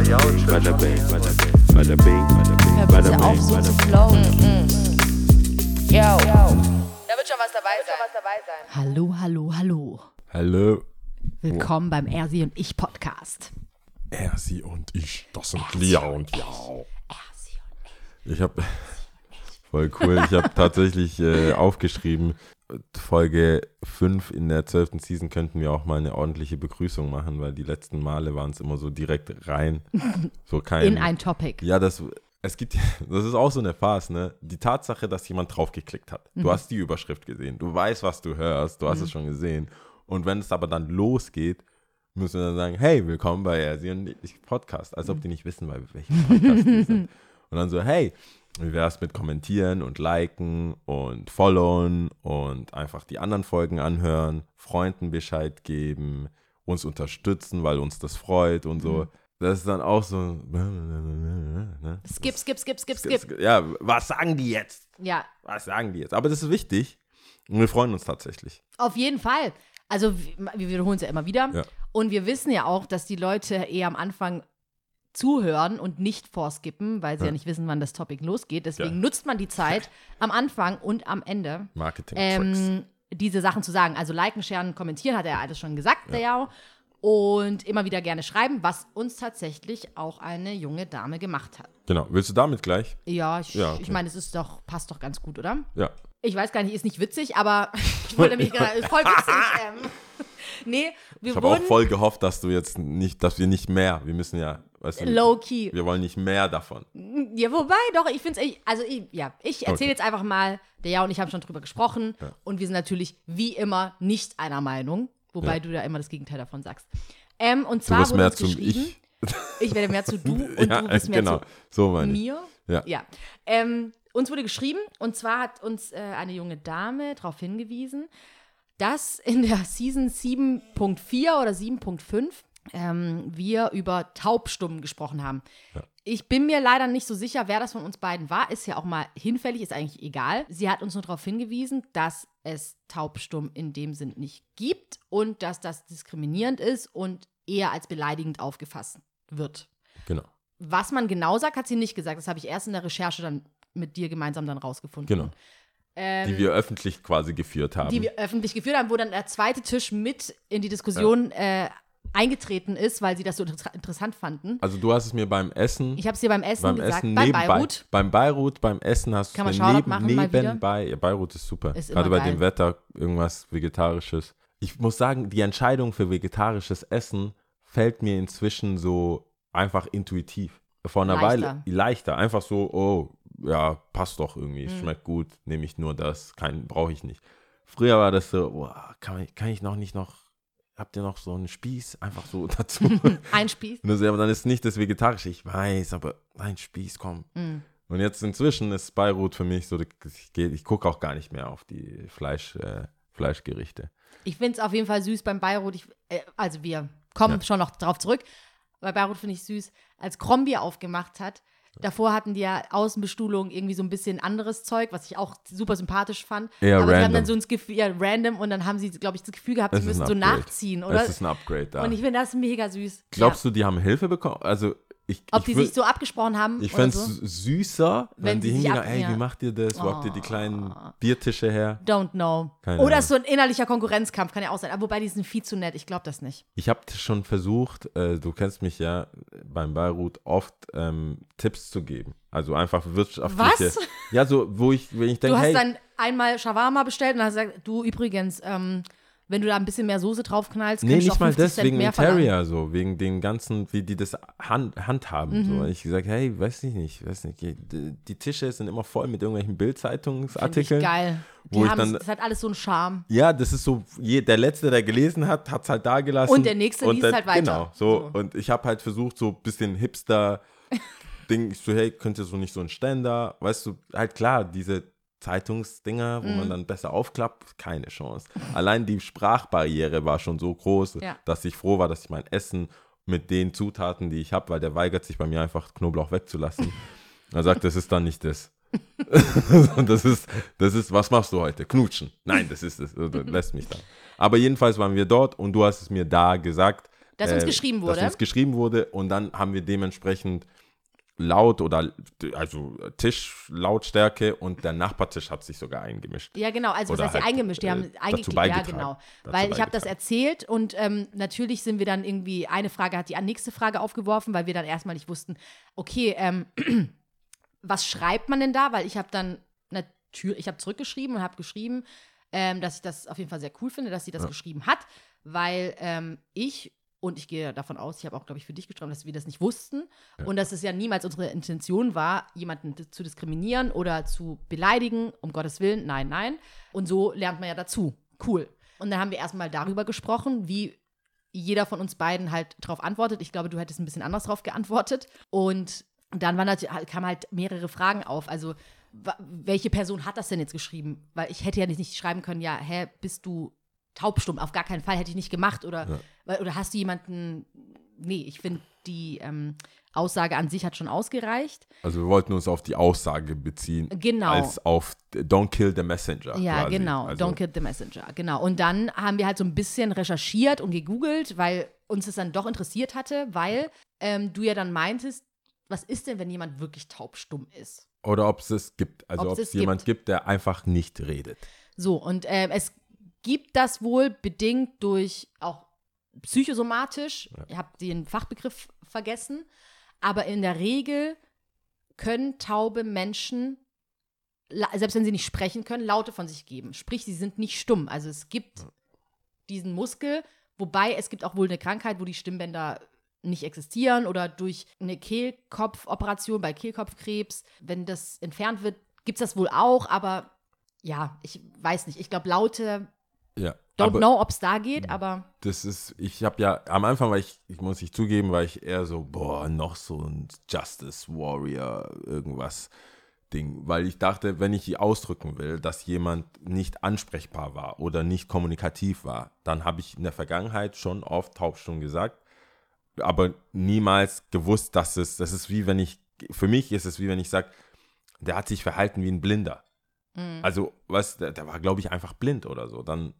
Bada bing, bada bing, bada bing, auf, so zu flowen. Yo. Da wird schon was dabei sein. Hallo, hallo, hallo. Hallo, Willkommen beim Ersi und ich Podcast. er, sie und ich. Das sind Lia und ja. Ich habe voll cool. Ich habe tatsächlich äh, aufgeschrieben, Folge 5 in der 12. Season könnten wir auch mal eine ordentliche Begrüßung machen, weil die letzten Male waren es immer so direkt rein. So kein, In ein Topic. Ja, das, es gibt, das ist auch so eine Phase, ne? Die Tatsache, dass jemand draufgeklickt hat. Du hast die Überschrift gesehen, du weißt, was du hörst, du hast es schon gesehen. Und wenn es aber dann losgeht, müssen wir dann sagen, hey, willkommen bei Ersi und ich Podcast. Als ob die nicht wissen, bei welchem Podcast die sind. Und dann so, hey, wie wär's mit kommentieren und liken und followen und einfach die anderen Folgen anhören, Freunden Bescheid geben, uns unterstützen, weil uns das freut und so. Das ist dann auch so. Ne? Skip, skip, skip, skip, skip. Ja, was sagen die jetzt? Ja, Was sagen die jetzt? Aber das ist wichtig. Und wir freuen uns tatsächlich. auf jeden Fall. Also, wir wir wiederholen es ja immer wieder. Ja. Und wir wissen ja auch, dass die Leute eher am Anfang zuhören und nicht vorskippen, weil sie ja, Ja. nicht wissen, wann das Topic losgeht. Deswegen Ja. nutzt man die Zeit am Anfang und am Ende. Marketing. ähm, diese Sachen zu sagen. Also liken, sharen, kommentieren, hat er alles schon gesagt, der Jao. Und immer wieder gerne schreiben, was uns tatsächlich auch eine junge Dame gemacht hat. genau. Willst du damit gleich? Ja, ich, Ja, okay. ich meine, es ist doch, passt doch ganz gut, oder? Ja. Ich weiß gar nicht, ist nicht witzig, aber ich wollte mich gerade, voll witzig. Ähm, nee, wir Ich habe auch voll gehofft, dass du jetzt nicht, dass wir nicht mehr, wir müssen ja, weißt du, low-key. wir wollen nicht mehr davon. Ja, wobei, doch, ich finde es, also ich, ja, ich erzähle Okay. jetzt einfach mal, der Ja und ich haben schon drüber gesprochen Ja. und wir sind natürlich wie immer nicht einer Meinung, wobei Ja. du da immer das Gegenteil davon sagst. Ähm, und Du zwar wurde mehr uns geschrieben, Ich. ich werde mehr zu du und ja, du bist mehr genau. zu so mir. Ja. Ja. Ähm, uns wurde geschrieben, und zwar hat uns äh, eine junge Dame darauf hingewiesen, dass in der Season 7.4 oder 7.5 ähm, wir über Taubstummen gesprochen haben. Ja. Ich bin mir leider nicht so sicher, wer das von uns beiden war. Ist ja auch mal hinfällig, ist eigentlich egal. Sie hat uns nur darauf hingewiesen, dass es Taubstumm in dem Sinn nicht gibt und dass das diskriminierend ist und eher als beleidigend aufgefasst wird. Genau. Was man genau sagt, hat sie nicht gesagt. Das habe ich erst in der Recherche dann mit dir gemeinsam dann rausgefunden. Genau. Ähm, Die wir öffentlich quasi geführt haben. die wir öffentlich geführt haben, wo dann der zweite Tisch mit in die Diskussion äh, eingetreten ist, weil sie das so inter interessant fanden. also du hast es mir beim Essen, Ich habe es dir beim Essen beim gesagt, Essen bei nebenbei, Beirut. beim Beirut, beim Essen hast Kann du neben, machen, nebenbei, ja, Beirut ist super, Ist gerade bei geil. dem Wetter irgendwas Vegetarisches. Ich muss sagen, die Entscheidung für vegetarisches Essen fällt mir inzwischen so einfach intuitiv. Vor einer Leichter. Weile leichter, einfach so, oh, ja, passt doch irgendwie, Mhm. schmeckt gut, nehme ich nur das, brauche ich nicht. Früher war das so, oh, kann, kann ich noch nicht noch, habt ihr noch so einen Spieß einfach so dazu? Ein Spieß. Und dann ist nicht das Vegetarische, ich weiß, aber ein Spieß, komm. Mm. Und jetzt inzwischen ist Beirut für mich so, ich, ich gucke auch gar nicht mehr auf die Fleisch, äh, Fleischgerichte. Ich finde es auf jeden Fall süß beim Beirut. Ich, äh, also wir kommen Ja. schon noch drauf zurück. Bei Beirut finde ich süß, als Krombi aufgemacht hat. Davor hatten die ja Außenbestuhlung irgendwie so ein bisschen anderes Zeug, was ich auch super sympathisch fand. Eher Aber sie haben random. dann so ein Gefühl, ja, random und dann haben sie, glaube ich, das Gefühl gehabt, sie müssen so nachziehen, oder? Es ist ein Upgrade da. Und ich finde das mega süß. Glaubst ja. du, die haben Hilfe bekommen? Also ich, Ob ich die würd- sich so abgesprochen haben Ich fände es so? süßer, wenn, Wenn die hingehen, ey, wie macht ihr das? Wo habt ihr die kleinen Oh. Biertische her? Don't know. Keine Oder Ahnung. so ein innerlicher Konkurrenzkampf, kann ja auch sein. Aber wobei, die sind viel zu nett. Ich glaube das nicht. Ich habe schon versucht, äh, du kennst mich ja beim Beirut, oft ähm, Tipps zu geben. Also einfach wirtschaftliche. Was? Ja, so, wo ich, wenn ich Du denke, hast hey, dann einmal Shawarma bestellt und hast gesagt, du übrigens, ähm, wenn du da ein bisschen mehr Soße draufknallst, Nee, kannst du auch nicht mal 50 das, Cent wegen. Interior, so, wegen den ganzen, wie die das hand, handhaben. So. Mhm. Ich gesagt, hey, weiß ich nicht, weiß nicht, die, die Tische sind immer voll mit irgendwelchen Bildzeitungsartikeln. geil. Die wo ich dann- das hat alles so einen Charme. Ja, das ist so, je, der Letzte, der gelesen hat, hat es halt da gelassen. Und der Nächste liest halt weiter. Genau, so. So. Und ich habe halt versucht, so ein bisschen Hipster-Ding, ich so, hey, könnte so nicht so ein Ständer, weißt du, halt klar, diese Zeitungsdinger, wo Mhm. man dann besser aufklappt, keine Chance. Allein die Sprachbarriere war schon so groß, Ja. dass ich froh war, dass ich mein Essen mit den Zutaten, die ich habe, weil der weigert sich bei mir einfach Knoblauch wegzulassen. Er sagt, das ist dann nicht das. Und das ist, das ist, was machst du heute? Knutschen. Nein, das ist es. Also, lässt mich da. Aber jedenfalls waren wir dort und du hast es mir da gesagt, Dass uns äh, geschrieben Dass wurde. uns geschrieben wurde und dann haben wir dementsprechend laut oder also Tischlautstärke und der Nachbartisch hat sich sogar eingemischt. Ja, genau. Also, was Oder heißt hier halt, eingemischt? Die äh, haben dazu eingeklickt. Ja, genau. Weil ich habe das erzählt und ähm, natürlich sind wir dann irgendwie, eine Frage hat die nächste Frage aufgeworfen, weil wir dann erstmal nicht wussten, okay, ähm, was schreibt man denn da? Weil ich habe dann natürlich, ich habe zurückgeschrieben und habe geschrieben, ähm, dass ich das auf jeden Fall sehr cool finde, dass sie das geschrieben hat, weil ähm, ich und ich gehe davon aus, ich habe auch, glaube ich, für dich geschrieben, dass wir das nicht wussten und dass es ja niemals unsere Intention war, jemanden zu diskriminieren oder zu beleidigen, um Gottes Willen, nein, nein. Und so lernt man ja dazu. Cool. Und dann haben wir erstmal darüber gesprochen, wie jeder von uns beiden halt drauf antwortet. Ich glaube, du hättest ein bisschen anders drauf geantwortet. Und dann waren natürlich, kamen halt mehrere Fragen auf. Also, welche Person hat das denn jetzt geschrieben? Weil ich hätte ja nicht, nicht schreiben können, ja, hä, bist du taubstumm? Auf gar keinen Fall hätte ich nicht gemacht. Oder, weil, oder hast du jemanden. Nee, ich finde, die ähm, Aussage an sich hat schon ausgereicht. Also wir wollten uns auf die Aussage beziehen. Genau. Als auf Don't kill the messenger. Ja, quasi. genau. Also, Don't kill the messenger. Genau. Und dann haben wir halt so ein bisschen recherchiert und gegoogelt, weil uns das dann doch interessiert hatte, weil ähm, du ja dann meintest, was ist denn, wenn jemand wirklich taubstumm ist? Oder ob es es gibt. Also Ob es jemand gibt, der einfach nicht redet. So, und ähm, es gibt das wohl bedingt durch auch psychosomatisch. Ich habe den Fachbegriff vergessen. Aber in der Regel können taube Menschen, selbst wenn sie nicht sprechen können, Laute von sich geben. Sprich, sie sind nicht stumm. Also es gibt diesen Muskel, wobei es gibt auch wohl eine Krankheit, wo die Stimmbänder nicht existieren oder durch eine Kehlkopfoperation bei Kehlkopfkrebs, wenn das entfernt wird, gibt es das wohl auch, aber ja, ich weiß nicht. Ich glaube, Laute, Ja. don't aber know, ob es da geht, aber Das ist, ich habe ja, am Anfang war ich, ich muss ich zugeben, war ich eher so, boah, noch so ein Justice Warrior, irgendwas Ding. Weil ich dachte, wenn ich ausdrücken will, dass jemand nicht ansprechbar war oder nicht kommunikativ war, dann habe ich in der Vergangenheit schon oft taubstumm gesagt, aber niemals gewusst, dass es, das ist wie wenn ich, für mich ist es wie wenn ich sage, der hat sich verhalten wie ein Blinder. Also, was, der, der war, glaube ich, einfach blind oder so. Dann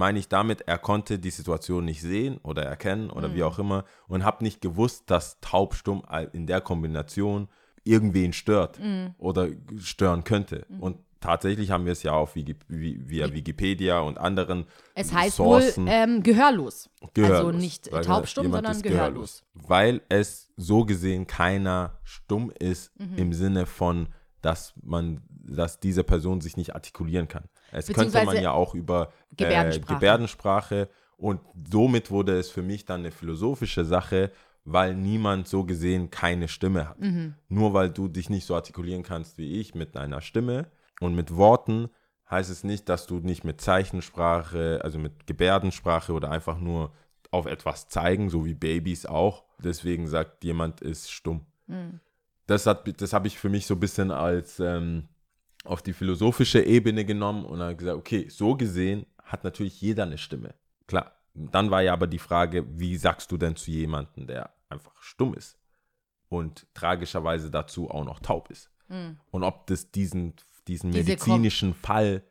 meine ich damit, er konnte die Situation nicht sehen oder erkennen oder wie auch immer und habe nicht gewusst, dass taubstumm in der Kombination irgendwen stört oder stören könnte. Und tatsächlich haben wir es ja auf Wiki, via Wikipedia und anderen es heißt Sourcen wohl ähm, gehörlos. gehörlos. Also nicht Weil taubstumm, sondern gehörlos. Weil es so gesehen keiner stumm ist Mhm. im Sinne von, dass man, dass diese Person sich nicht artikulieren kann. Es könnte man ja auch über Gebärdensprache. Äh, Gebärdensprache und somit wurde es für mich dann eine philosophische Sache, weil niemand so gesehen keine Stimme hat. Mhm. Nur weil du dich nicht so artikulieren kannst wie ich mit einer Stimme und mit Worten, heißt es nicht, dass du nicht mit Zeichensprache, also mit Gebärdensprache oder einfach nur auf etwas zeigen, so wie Babys auch. Deswegen sagt jemand ist stumm. Das, hat, das habe ich für mich so ein bisschen als ähm, auf die philosophische Ebene genommen und habe gesagt, okay, so gesehen hat natürlich jeder eine Stimme. Klar. Dann war ja aber die Frage, wie sagst du denn zu jemandem, der einfach stumm ist und tragischerweise dazu auch noch taub ist? Und ob das diesen, diesen Diese Kom- medizinischen Fall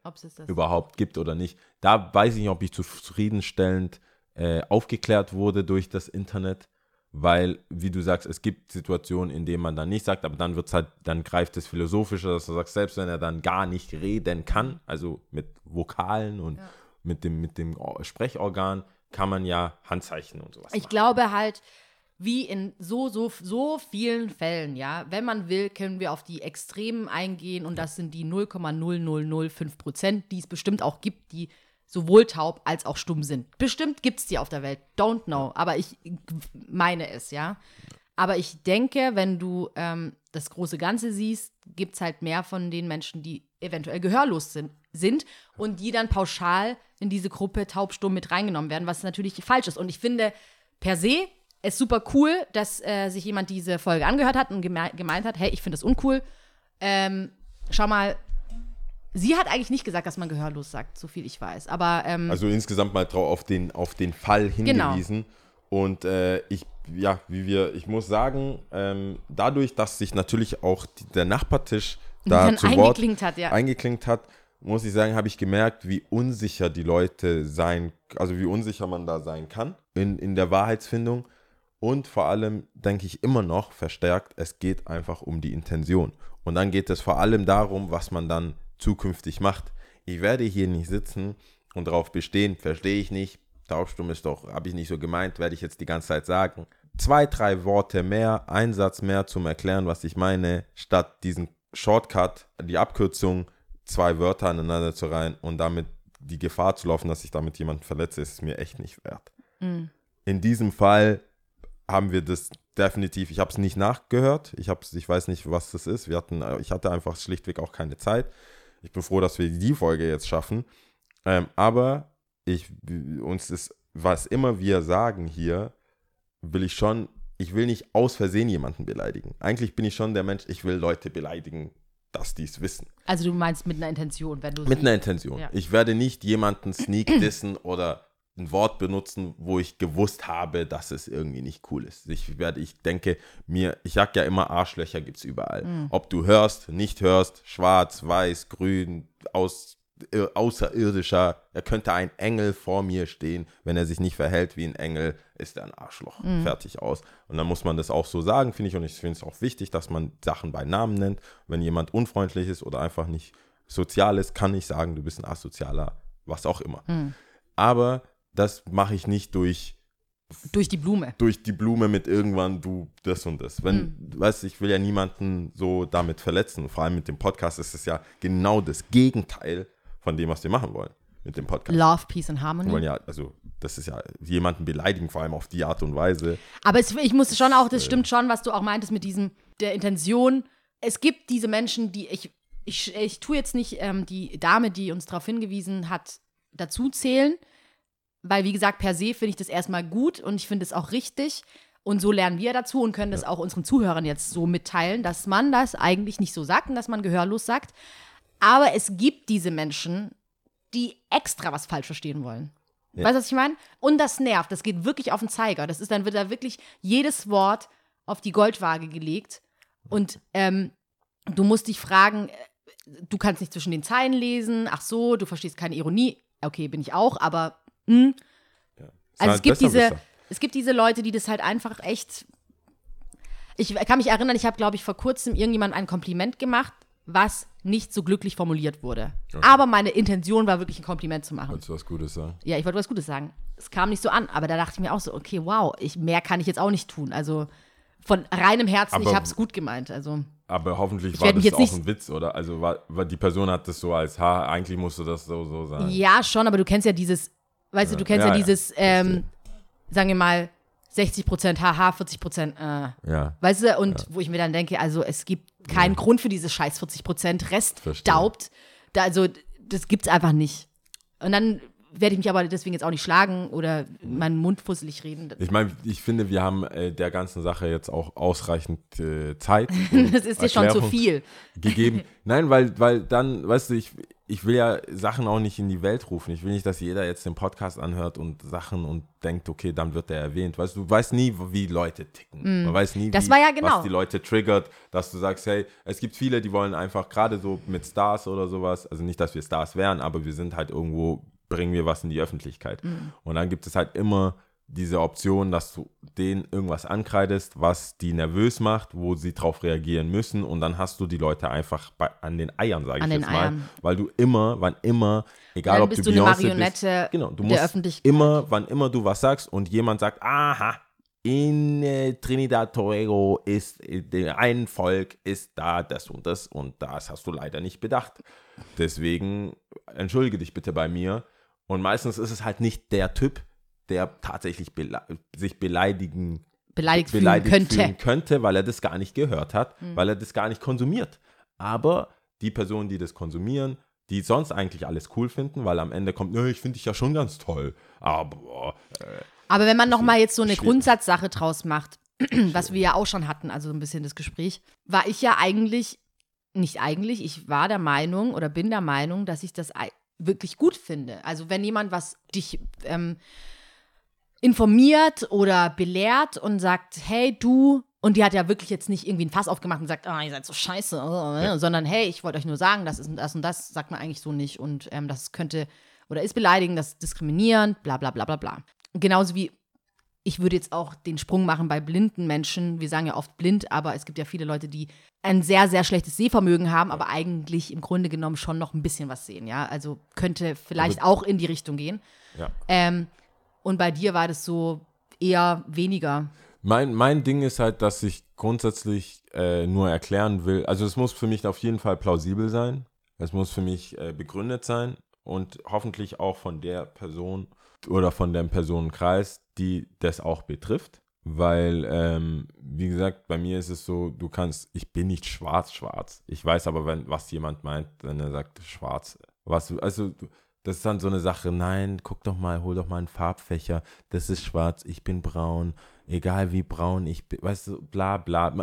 überhaupt gibt oder nicht. Da weiß ich nicht, ob ich zufriedenstellend äh, aufgeklärt wurde durch das Internet, weil, wie du sagst, es gibt Situationen, in denen man dann nicht sagt, aber dann wird's halt, dann greift es philosophischer, dass du sagst, selbst wenn er dann gar nicht reden kann, also mit Vokalen und mit dem, mit dem Or- Sprechorgan, kann man ja Handzeichen und sowas Ich machen. glaube halt, wie in so, so, so vielen Fällen, ja, wenn man will, können wir auf die Extremen eingehen und das sind die 0,0005 Prozent, die es bestimmt auch gibt, die sowohl taub als auch stumm sind. Bestimmt gibt es die auf der Welt, don't know, aber ich meine es, ja. Aber ich denke, wenn du ähm, das große Ganze siehst, gibt es halt mehr von den Menschen, die eventuell gehörlos sind, sind und die dann pauschal in diese Gruppe taubstumm mit reingenommen werden, was natürlich falsch ist. Und ich finde per se es super cool, dass äh, sich jemand diese Folge angehört hat und geme gemeint hat, hey, ich finde das uncool. Ähm, schau mal, sie hat eigentlich nicht gesagt, dass man gehörlos sagt, so viel ich weiß. Aber ähm, Also insgesamt mal drauf auf den, auf den Fall Genau. hingewiesen. Und äh, ich, ja, wie wir, ich muss sagen, ähm, dadurch, dass sich natürlich auch die, der Nachbartisch da zu Wort eingeklinkt hat, ja. eingeklinkt hat muss ich sagen, habe ich gemerkt, wie unsicher die Leute sein, also wie unsicher man da sein kann in, in der Wahrheitsfindung. Und vor allem denke ich immer noch verstärkt, es geht einfach um die Intention. Und dann geht es vor allem darum, was man dann zukünftig macht. Ich werde hier nicht sitzen und darauf bestehen, verstehe ich nicht, Taubstumm ist doch, habe ich nicht so gemeint, werde ich jetzt die ganze Zeit sagen. Zwei, drei Worte mehr, ein Satz mehr zum Erklären, was ich meine, statt diesen Shortcut, die Abkürzung, zwei Wörter aneinander zu reihen und damit die Gefahr zu laufen, dass ich damit jemanden verletze, ist mir echt nicht wert. In diesem Fall haben wir das definitiv, ich habe es nicht nachgehört, ich, hab's, ich weiß nicht, was das ist. Wir hatten, äh, ich hatte einfach schlichtweg auch keine Zeit. Ich bin froh, dass wir die Folge jetzt schaffen. Ähm, aber ich, uns ist, was immer wir sagen hier, will ich schon, ich will nicht aus Versehen jemanden beleidigen. Eigentlich bin ich schon der Mensch, ich will Leute beleidigen, dass die es wissen. Also du meinst mit einer Intention, wenn du Mit einer Intention. Ja. Ich werde nicht jemanden sneak dissen oder ein Wort benutzen, wo ich gewusst habe, dass es irgendwie nicht cool ist. Ich werde, ich denke mir, ich sag ja immer, Arschlöcher gibt es überall. Mhm. Ob du hörst, nicht hörst, schwarz, weiß, grün, aus, ir- außerirdischer, er könnte ein Engel vor mir stehen. Wenn er sich nicht verhält wie ein Engel, ist er ein Arschloch. Mhm. Fertig aus. Und dann muss man das auch so sagen, finde ich. Und ich finde es auch wichtig, dass man Sachen bei Namen nennt. Wenn jemand unfreundlich ist oder einfach nicht sozial ist, kann ich sagen, du bist ein asozialer, was auch immer. Mhm. Aber das mache ich nicht durch, durch die Blume. durch die Blume mit irgendwann du das und das. Wenn, du weißt, ich will ja niemanden so damit verletzen. Vor allem mit dem Podcast ist es ja genau das Gegenteil von dem, was wir machen wollen mit dem Podcast. Love, Peace and Wir wollen Harmony. ja, also das ist ja jemanden beleidigen, vor allem auf die Art und Weise. Aber es, ich muss schon auch, das stimmt schon, was du auch meintest mit diesem, der Intention. Es gibt diese Menschen, die ich, ich, ich tue jetzt nicht ähm, die Dame, die uns darauf hingewiesen hat, dazu zählen, weil wie gesagt, per se finde ich das erstmal gut und ich finde es auch richtig. Und so lernen wir dazu und können das auch unseren Zuhörern jetzt so mitteilen, dass man das eigentlich nicht so sagt und dass man gehörlos sagt. Aber es gibt diese Menschen, die extra was falsch verstehen wollen. Ja. Weißt du, was ich meine? Und das nervt. Das geht wirklich auf den Zeiger. Das ist dann wird da wirklich jedes Wort auf die Goldwaage gelegt. Und ähm, du musst dich fragen, äh, du kannst nicht zwischen den Zeilen lesen. Ach so, du verstehst keine Ironie. Okay, bin ich auch, aber hm. Also es gibt, diese, Besserwisser. es gibt diese Leute, die das halt einfach echt. Ich kann mich erinnern, ich habe, glaube ich, vor kurzem irgendjemandem ein Kompliment gemacht, was nicht so glücklich formuliert wurde. Aber meine Intention war wirklich ein Kompliment zu machen. Wolltest du was Gutes sagen? Ja, ich wollte was Gutes sagen. Es kam nicht so an, aber da dachte ich mir auch so, okay, wow, ich, mehr kann ich jetzt auch nicht tun. Also von reinem Herzen, ich Aber- habe es gut gemeint. Also Aber hoffentlich Ich war das jetzt auch nicht- ein Witz, oder? Also war, war die Person hat das so als, ha, eigentlich musste das so, so sein. ja, schon, aber du kennst ja dieses, weißt du, du kennst ja, Ja, ja, dieses, ähm, sagen wir mal, 60% haha, 40% äh. Ja. Weißt du, und wo ich mir dann denke, also es gibt keinen Grund für diese scheiß 40% Rest Verstehe. daubt. Da, also das gibt's einfach nicht. Und dann werde ich mich aber deswegen jetzt auch nicht schlagen oder meinen Mund fusselig reden. Ich meine, ich finde, wir haben äh, der ganzen Sache jetzt auch ausreichend äh, Zeit. Das ist dir schon zu viel. Gegeben. Nein, weil, weil dann, weißt du, ich, ich will ja Sachen auch nicht in die Welt rufen. Ich will nicht, dass jeder jetzt den Podcast anhört und Sachen und denkt, okay, dann wird er erwähnt. Weißt du, du weißt nie, wie Leute ticken. Man weiß nie, Mm. Das wie, ja genau. was die Leute triggert, dass du sagst, hey, es gibt viele, die wollen einfach gerade so mit Stars oder sowas, also nicht, dass wir Stars wären, aber wir sind halt irgendwo, bringen wir was in die Öffentlichkeit. Mm. Und dann gibt es halt immer diese Option, dass du denen irgendwas ankreidest, was die nervös macht, wo sie drauf reagieren müssen und dann hast du die Leute einfach bei, an den Eiern, sage ich jetzt mal, Eiern. weil du immer, wann immer, egal ob du du eine Beyoncé Marionette bist, genau, du musst immer, wann immer du was sagst und jemand sagt, aha, in äh, Trinidad Tobago ist äh, der- ein Volk ist da das und das und das hast du leider nicht bedacht. Deswegen entschuldige dich bitte bei mir. Und meistens ist es halt nicht der Typ, der tatsächlich bele sich beleidigen Beleidigt, beleidigt fühlen könnte. fühlen könnte, weil er das gar nicht gehört hat, weil er das gar nicht konsumiert. Aber die Personen, die das konsumieren, die sonst eigentlich alles cool finden, weil am Ende kommt, "Nö, ich finde dich ja schon ganz toll. Aber äh, Aber wenn man noch mal jetzt so eine Schwierig. Grundsatzsache draus macht, was wir ja auch schon hatten, also ein bisschen das Gespräch, war ich ja eigentlich, nicht eigentlich, ich war der Meinung oder bin der Meinung, dass ich das wirklich gut finde. Also wenn jemand was dich ähm, informiert oder belehrt und sagt, hey du, Und die hat ja wirklich jetzt nicht irgendwie ein Fass aufgemacht und gesagt, ah, ihr seid so scheiße, äh, sondern hey, ich wollte euch nur sagen, das ist das und das, sagt man eigentlich so nicht und ähm, das könnte oder ist beleidigend, das ist diskriminierend, bla bla bla bla bla. Genauso wie ich würde jetzt auch den Sprung machen bei blinden Menschen. Wir sagen ja oft blind, aber es gibt ja viele Leute, die ein sehr, sehr schlechtes Sehvermögen haben, aber eigentlich im Grunde genommen schon noch ein bisschen was sehen, ja. Also könnte vielleicht auch in die Richtung gehen. Ja. Ähm, und bei dir war das so eher weniger. Mein, mein Ding ist halt, dass ich grundsätzlich äh, nur erklären will, also es muss für mich auf jeden Fall plausibel sein, es muss für mich äh, begründet sein und hoffentlich auch von der Person oder von dem Personenkreis, die das auch betrifft. Weil, ähm, wie gesagt, bei mir ist es so, du kannst, ich bin nicht schwarz-schwarz. Ich weiß aber, wenn, was jemand meint, wenn er sagt schwarz. Was, also, das ist dann so eine Sache, nein, guck doch mal, hol doch mal einen Farbfächer, das ist schwarz, ich bin braun, egal wie braun ich bin, weißt du, bla bla.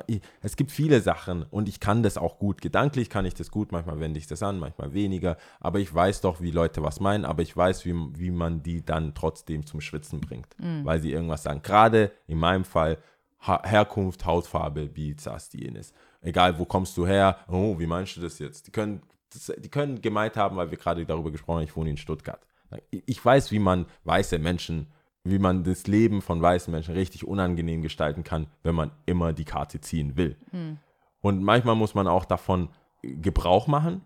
Es gibt viele Sachen und ich kann das auch gut. Gedanklich kann ich das gut, manchmal wende ich das an, manchmal weniger, aber ich weiß doch, wie Leute was meinen, aber ich weiß, wie, wie man die dann trotzdem zum Schwitzen bringt, Mhm. weil sie irgendwas sagen. Gerade in meinem Fall ha Herkunft, Hautfarbe, wie das, die jenes. Egal, wo kommst du her? Oh, wie meinst du das jetzt? Die können, das, die können gemeint haben, weil wir gerade darüber gesprochen haben, ich wohne in Stuttgart. Ich weiß, wie man weiße Menschen wie man das Leben von weißen Menschen richtig unangenehm gestalten kann, wenn man immer die Karte ziehen will. Und manchmal muss man auch davon Gebrauch machen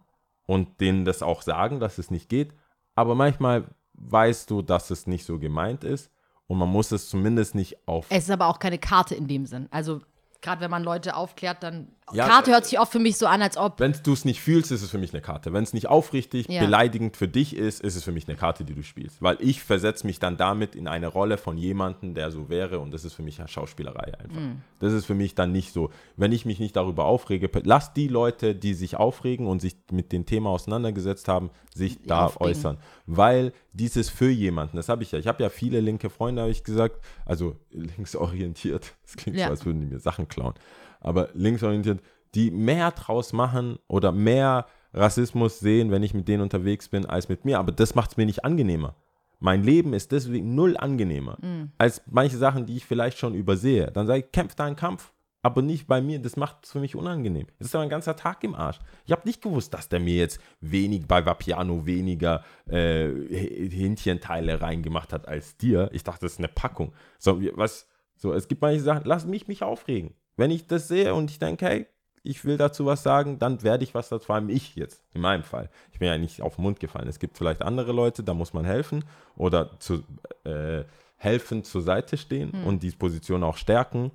und denen das auch sagen, dass es nicht geht. Aber manchmal weißt du, dass es nicht so gemeint ist und man muss es zumindest nicht auf. Es ist aber auch keine Karte in dem Sinn. Also gerade wenn man Leute aufklärt, dann Ja, Karte äh, hört sich oft für mich so an, als ob Wenn du es nicht fühlst, ist es für mich eine Karte. Wenn es nicht aufrichtig, Ja. beleidigend für dich ist, ist es für mich eine Karte, die du spielst. Weil ich versetze mich dann damit in eine Rolle von jemandem, der so wäre und das ist für mich Schauspielerei einfach. Mhm. Das ist für mich dann nicht so. Wenn ich mich nicht darüber aufrege, lass die Leute, die sich aufregen und sich mit dem Thema auseinandergesetzt haben, sich da aufregen. äußern. Weil dieses für jemanden, das habe ich ja. Ich habe ja viele linke Freunde, habe ich gesagt, also linksorientiert. Das klingt Ja. so, als würden die mir Sachen klauen. Aber linksorientiert, die mehr draus machen oder mehr Rassismus sehen, wenn ich mit denen unterwegs bin, als mit mir. Aber das macht es mir nicht angenehmer. Mein Leben ist deswegen null angenehmer als manche Sachen, die ich vielleicht schon übersehe. Dann sage ich, kämpf deinen Kampf. Aber nicht bei mir, das macht es für mich unangenehm. Das ist aber ein ganzer Tag im Arsch. Ich habe nicht gewusst, dass der mir jetzt wenig bei Vapiano weniger äh, Hähnchenteile reingemacht hat als dir. Ich dachte, das ist eine Packung. So, was, so, es gibt manche Sachen, lass mich mich aufregen. Wenn ich das sehe und ich denke, hey, ich will dazu was sagen, dann werde ich was dazu, vor allem ich jetzt, in meinem Fall. Ich bin ja nicht auf den Mund gefallen. Es gibt vielleicht andere Leute, da muss man helfen oder zu, äh, helfen zur Seite stehen und die Position auch stärken.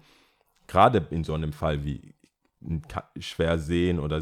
Gerade in so einem Fall wie schwer sehen oder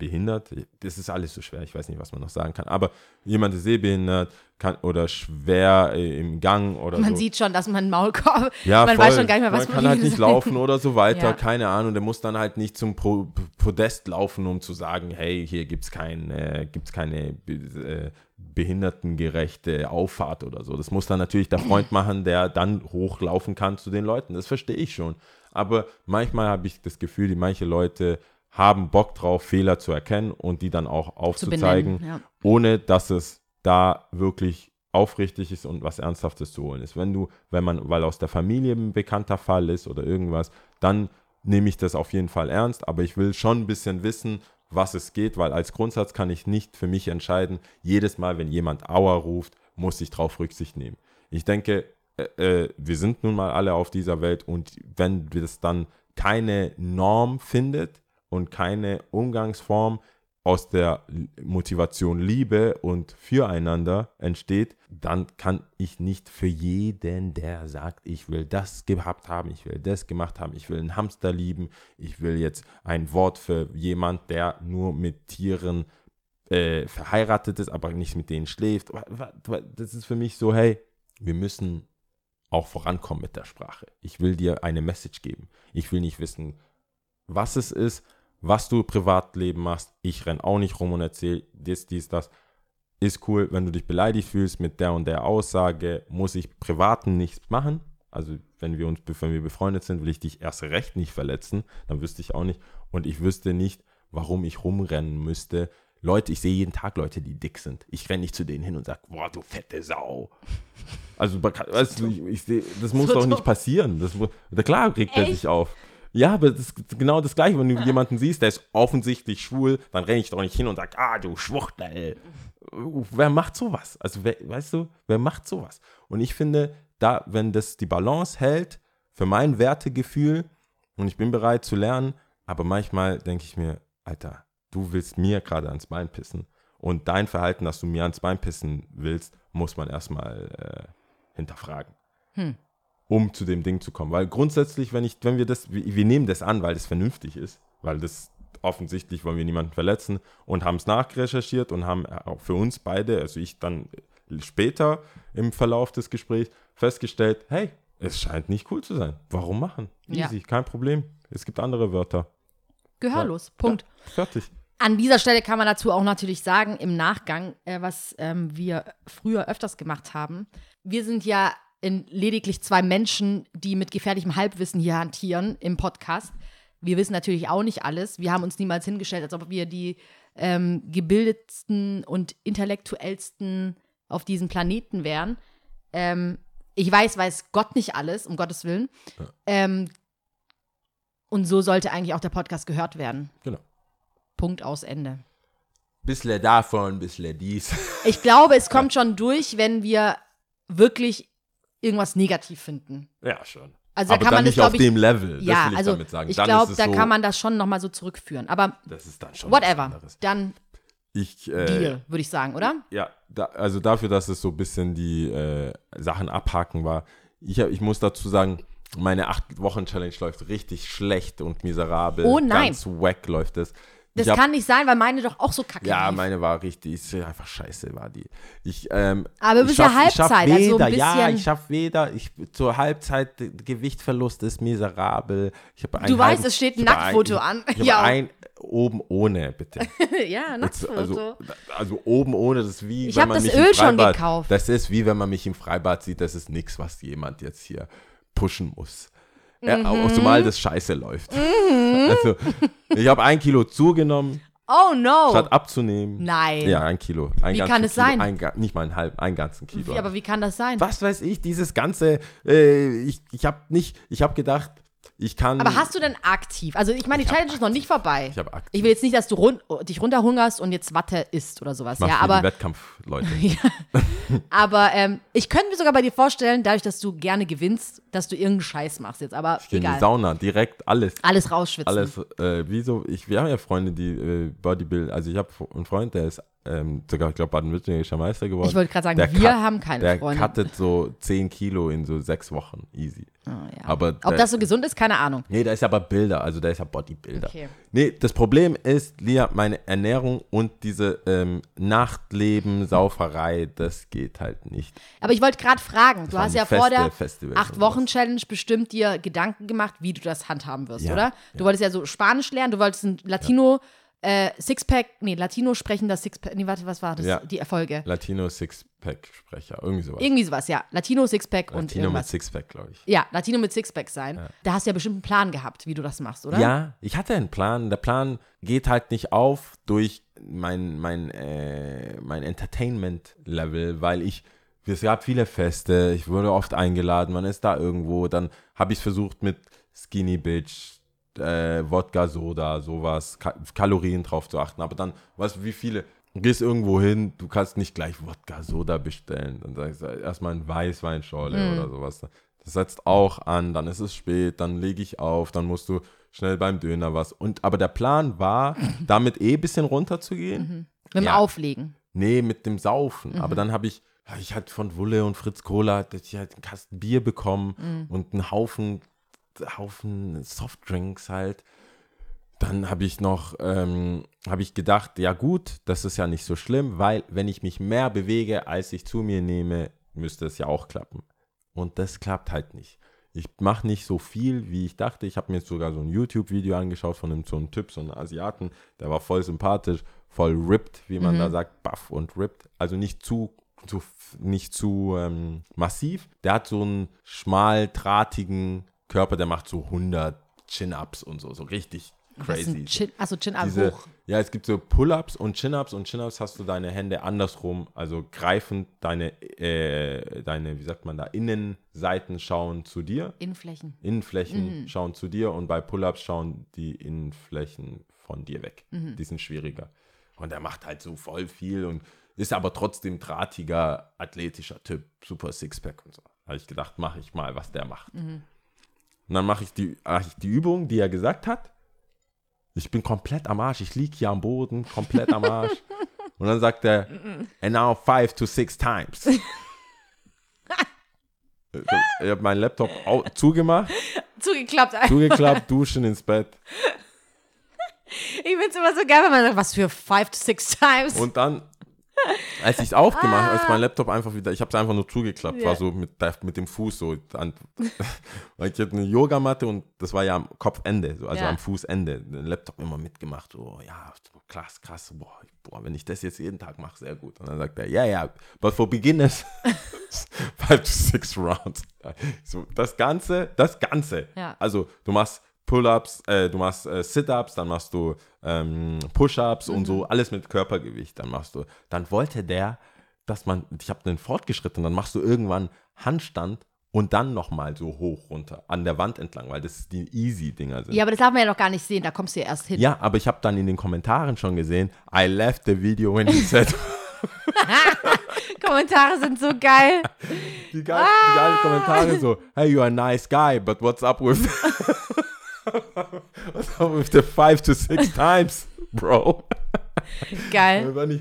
sehbehindert, das ist alles so schwer, ich weiß nicht, was man noch sagen kann. Aber jemand ist sehbehindert kann, oder schwer äh, im Gang oder man so. sieht schon, dass man einen Maulkorb, Ja, man voll. weiß schon gar nicht mehr, was man kann halt nicht laufen oder so weiter, Ja. keine Ahnung. Der muss dann halt nicht zum Pro Podest laufen, um zu sagen, hey, hier gibt es kein, äh, gibt's keine äh, behindertengerechte Auffahrt oder so. Das muss dann natürlich der Freund machen, der dann hochlaufen kann zu den Leuten. Das verstehe ich schon. Aber manchmal habe ich das Gefühl, die manche Leute haben Bock drauf, Fehler zu erkennen und die dann auch aufzuzeigen, benennen, ja. ohne dass es da wirklich aufrichtig ist und was Ernsthaftes zu holen ist. Wenn du, wenn man, weil aus der Familie ein bekannter Fall ist oder irgendwas, dann nehme ich das auf jeden Fall ernst, aber ich will schon ein bisschen wissen, was es geht, weil als Grundsatz kann ich nicht für mich entscheiden, jedes Mal, wenn jemand Aua ruft, muss ich drauf Rücksicht nehmen. Ich denke, äh, äh, wir sind nun mal alle auf dieser Welt und wenn das dann keine Norm findet und keine Umgangsform aus der Motivation Liebe und Füreinander entsteht, dann kann ich nicht für jeden, der sagt, ich will das gehabt haben, ich will das gemacht haben, ich will einen Hamster lieben, ich will jetzt ein Wort für jemand, der nur mit Tieren äh, verheiratet ist, aber nicht mit denen schläft. Das ist für mich so, hey, wir müssen auch vorankommen mit der Sprache. Ich will dir eine Message geben. Ich will nicht wissen, was es ist, was du Privatleben machst. Ich renn auch nicht rum und erzähle dies, dies, das. Ist cool, wenn du dich beleidigt fühlst mit der und der Aussage, muss ich privaten nichts machen. Also wenn wir uns, wenn wir befreundet sind, will ich dich erst recht nicht verletzen. Dann wüsste ich auch nicht. Und ich wüsste nicht, warum ich rumrennen müsste, Leute, ich sehe jeden Tag Leute, die dick sind. Ich renne nicht zu denen hin und sage, boah, du fette Sau. Also, weißt du, ich, ich sehe, das muss So doch nicht passieren. Das, klar regt er sich auf. Ja, aber das ist genau das Gleiche. Wenn du jemanden siehst, der ist offensichtlich schwul, dann renne ich doch nicht hin und sage, ah, du Schwuchtel. Wer macht sowas? Also, wer, weißt du, wer macht sowas? Und ich finde, da, wenn das die Balance hält, für mein Wertegefühl, und ich bin bereit zu lernen, aber manchmal denke ich mir, Alter, du willst mir gerade ans Bein pissen. Und dein Verhalten, dass du mir ans Bein pissen willst, muss man erstmal äh, hinterfragen. Um zu dem Ding zu kommen. Weil grundsätzlich, wenn ich, wenn wir das, wir, wir nehmen das an, weil das vernünftig ist, weil das offensichtlich wollen wir niemanden verletzen und haben es nachrecherchiert und haben auch für uns beide, also ich dann später im Verlauf des Gesprächs festgestellt, hey, es scheint nicht cool zu sein. Warum machen? Ja. Easy, kein Problem. Es gibt andere Wörter. Gehörlos. Punkt. Ja, fertig. An dieser Stelle kann man dazu auch natürlich sagen, im Nachgang, äh, was ähm, wir früher öfters gemacht haben. Wir sind ja in lediglich zwei Menschen, die mit gefährlichem Halbwissen hier hantieren im Podcast. Wir wissen natürlich auch nicht alles. Wir haben uns niemals hingestellt, als ob wir die ähm, gebildetsten und intellektuellsten auf diesem Planeten wären. Ähm, ich weiß, weiß Gott nicht alles, um Gottes Willen. Ähm, und so sollte eigentlich auch der Podcast gehört werden. Genau. Punkt aus Ende. Bissle davon, bissle dies. Ich glaube, es kommt schon durch, wenn wir wirklich irgendwas negativ finden. Ja, schon. Also da aber kann dann man das, nicht auf ich, dem Level. ja, das will ich also damit sagen. ich glaube, da so, kann man das schon nochmal so zurückführen. Aber Das ist dann schon whatever, dann Ich, äh, Deal, würde ich sagen, oder? Ja, da, also dafür, dass es so ein bisschen die äh, Sachen abhaken war. Ich, ich muss dazu sagen, meine 8-Wochen-Challenge läuft richtig schlecht und miserabel. Oh nein. Ganz wack läuft es. Das hab- kann nicht sein, weil meine doch auch so kacke Ja, lief. meine war richtig, ist einfach scheiße war die. Ich, ähm, Aber bis ja schaff Halbzeit, also weder, ein ja, bisschen- ich schaff weder, ich, zur Halbzeit, Gewichtverlust ist miserabel. Ich hab einen Du weißt, halben- es steht ein Nacktfoto ein- an. Ich Ja. ein oben ohne, bitte. ja, Jetzt, Nacktfoto. also, also oben ohne, das ist wie Ich wenn man das mich im Öl schon Freibad, gekauft. Das ist wie wenn man mich im Freibad sieht, das ist nichts, was jemand jetzt hier pushen muss. Mhm. auch zumal das scheiße läuft. Also, ich habe ein Kilo zugenommen, oh no. statt abzunehmen. Nein. Ja, ein Kilo. Ein Wie kann es Kilo, sein? Ein, nicht mal ein halb, ein ganzen Kilo. Wie, aber wie kann das sein? Was weiß ich, dieses ganze, äh, ich, ich habe nicht, ich habe gedacht, ich kann. Aber hast du denn aktiv? Also ich meine, die Ich Challenge ist noch nicht vorbei. Ich hab aktiv. Ich will jetzt nicht, dass du run dich runterhungerst und jetzt Watte isst oder sowas. Mach Ja, für die aber, Wettkampfleute. aber ähm, ich könnte mir sogar bei dir vorstellen, dadurch, dass du gerne gewinnst, dass du irgendeinen Scheiß machst jetzt. Aber Ich gehe in die. Sauna, direkt alles. Alles rausschwitzen. Alles, äh, wieso, ich, wir haben ja Freunde, die äh, Bodybuild, also ich habe einen Freund, der ist ähm, sogar, ich glaube, baden-württembergischer Meister geworden. Ich wollte gerade sagen, Der wir cut- haben keine Der Freunde. cuttet so 10 Kilo in so sechs Wochen, easy. Oh, ja. Aber Ob der- das so gesund ist, keine Ahnung. Nee, der ist aber Bilder, also der ist ja Bodybuilder. Okay. Nee, das Problem ist, Lia, meine Ernährung und diese ähm, Nachtleben, Sauferei, das geht halt nicht. Aber ich wollte gerade fragen, du hast ja Feste, vor der Acht-Wochen-Challenge bestimmt dir Gedanken gemacht, wie du das handhaben wirst, Ja, oder? Du wolltest ja so Spanisch lernen, du wolltest ein Latino äh, Sixpack, nee, Latino sprechender Sixpack, nee, warte, was war das? Ja. Die Erfolge. Latino Sixpack-Sprecher, irgendwie sowas. Irgendwie sowas, ja. Latino Sixpack und Latino mit. Sixpack, glaube ich. Ja, Latino mit Sixpack sein. Da hast du ja bestimmt einen Plan gehabt, wie du das machst, oder? Ja, ich hatte einen Plan. Der Plan geht halt nicht auf durch mein, mein, äh, mein Entertainment-Level, weil ich, es gab viele Feste, ich wurde oft eingeladen, man ist da irgendwo, dann habe ich es versucht mit Skinny Bitch, äh, Wodka, Soda, sowas, Ka Kalorien drauf zu achten, aber dann, weißt du, wie viele, du gehst irgendwo hin, du kannst nicht gleich Wodka, Soda bestellen, dann sagst du erstmal ein Weißweinschorle oder sowas. Das setzt auch an, dann ist es spät, dann lege ich auf, dann musst du schnell beim Döner was. Und aber der Plan war, damit eh ein bisschen runterzugehen. Mit dem Ja. Auflegen. Nee, mit dem Saufen. Aber dann habe ich, ich hatte von Wulle und Fritz Cola, hatte ich halt einen Kasten Bier bekommen und einen Haufen, Haufen Softdrinks halt. Dann habe ich noch, ähm, habe ich gedacht, ja gut, das ist ja nicht so schlimm, weil wenn ich mich mehr bewege, als ich zu mir nehme, müsste es ja auch klappen. Und das klappt halt nicht. Ich mache nicht so viel, wie ich dachte. Ich habe mir jetzt sogar so ein YouTube-Video angeschaut von einem, so einem Typ, so einem Asiaten. Der war voll sympathisch, voll ripped, wie man da sagt, buff und ripped. Also nicht zu, zu nicht zu ähm, massiv. Der hat so einen schmal, drahtigen Körper, der macht so 100 Chin-Ups und so, so richtig crazy. Chin, also Diese, hoch. ja, es gibt so Pull-ups und Chin-ups und Chin-ups hast du deine Hände andersrum, also greifend deine, äh, deine, wie sagt man da, Innenseiten schauen zu dir, Innenflächen. Innenflächen Mhm. schauen zu dir und bei Pull-ups schauen die Innenflächen von dir weg. Mhm. Die sind schwieriger. Und er macht halt so voll viel und ist aber trotzdem drahtiger, athletischer Typ, super Sixpack und so. Habe ich gedacht, mache ich mal, was der macht. Mhm. Und dann mache ich, die, mach ich die Übung, die er gesagt hat. Ich bin komplett am Arsch. Ich liege hier am Boden, komplett am Arsch. Und dann sagt er, and now five to six times. ich habe meinen Laptop zugemacht, Zugeklappt. zugeklappt, duschen ins Bett. Ich finde es immer so geil, wenn man sagt, was für five to six times. Und dann, als ich es aufgemacht habe, ist mein Laptop einfach wieder, ich habe es einfach nur zugeklappt, Ja. war so mit, mit dem Fuß so. An, weil ich hatte eine Yogamatte und das war ja am Kopfende, so, also Ja. am Fußende. Den Laptop immer mitgemacht, so, ja, krass, krass, boah, boah, wenn ich das jetzt jeden Tag mache, sehr gut. Und dann sagt er, ja, ja, but for beginners, five to six rounds. So, das Ganze, das Ganze. Ja. Also, du machst Pull-ups, äh, du machst äh, Sit-ups, dann machst du ähm, Push-ups und Mhm. so, alles mit Körpergewicht, dann machst du. Dann wollte der, dass man, ich habe den fortgeschritten, dann machst du irgendwann Handstand und dann nochmal so hoch runter, an der Wand entlang, weil das die Easy-Dinger sind. ja, aber das darf man ja noch gar nicht sehen, da kommst du ja erst hin. Ja, aber ich habe dann in den Kommentaren schon gesehen, I left the video when he said, Kommentare sind so geil. die geilen die geilen Kommentare so, hey, you're a nice guy, but what's up with, what's up with the five to six times, bro? Geil. Ich,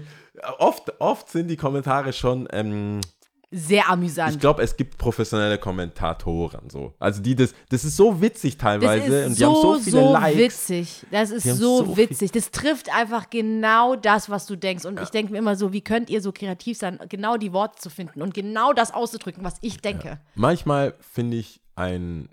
oft, oft sind die Kommentare schon, ähm, Sehr ich amüsant. glaube, es gibt professionelle Kommentatoren so. Also die das, das ist so witzig teilweise und die so, haben so viele so Likes. witzig. Das ist haben so, so witzig. Das trifft einfach genau das, was du denkst. Und ich denke mir immer so, wie könnt ihr so kreativ sein, genau die Worte zu finden und genau das auszudrücken, was ich denke. Manchmal finde ich ein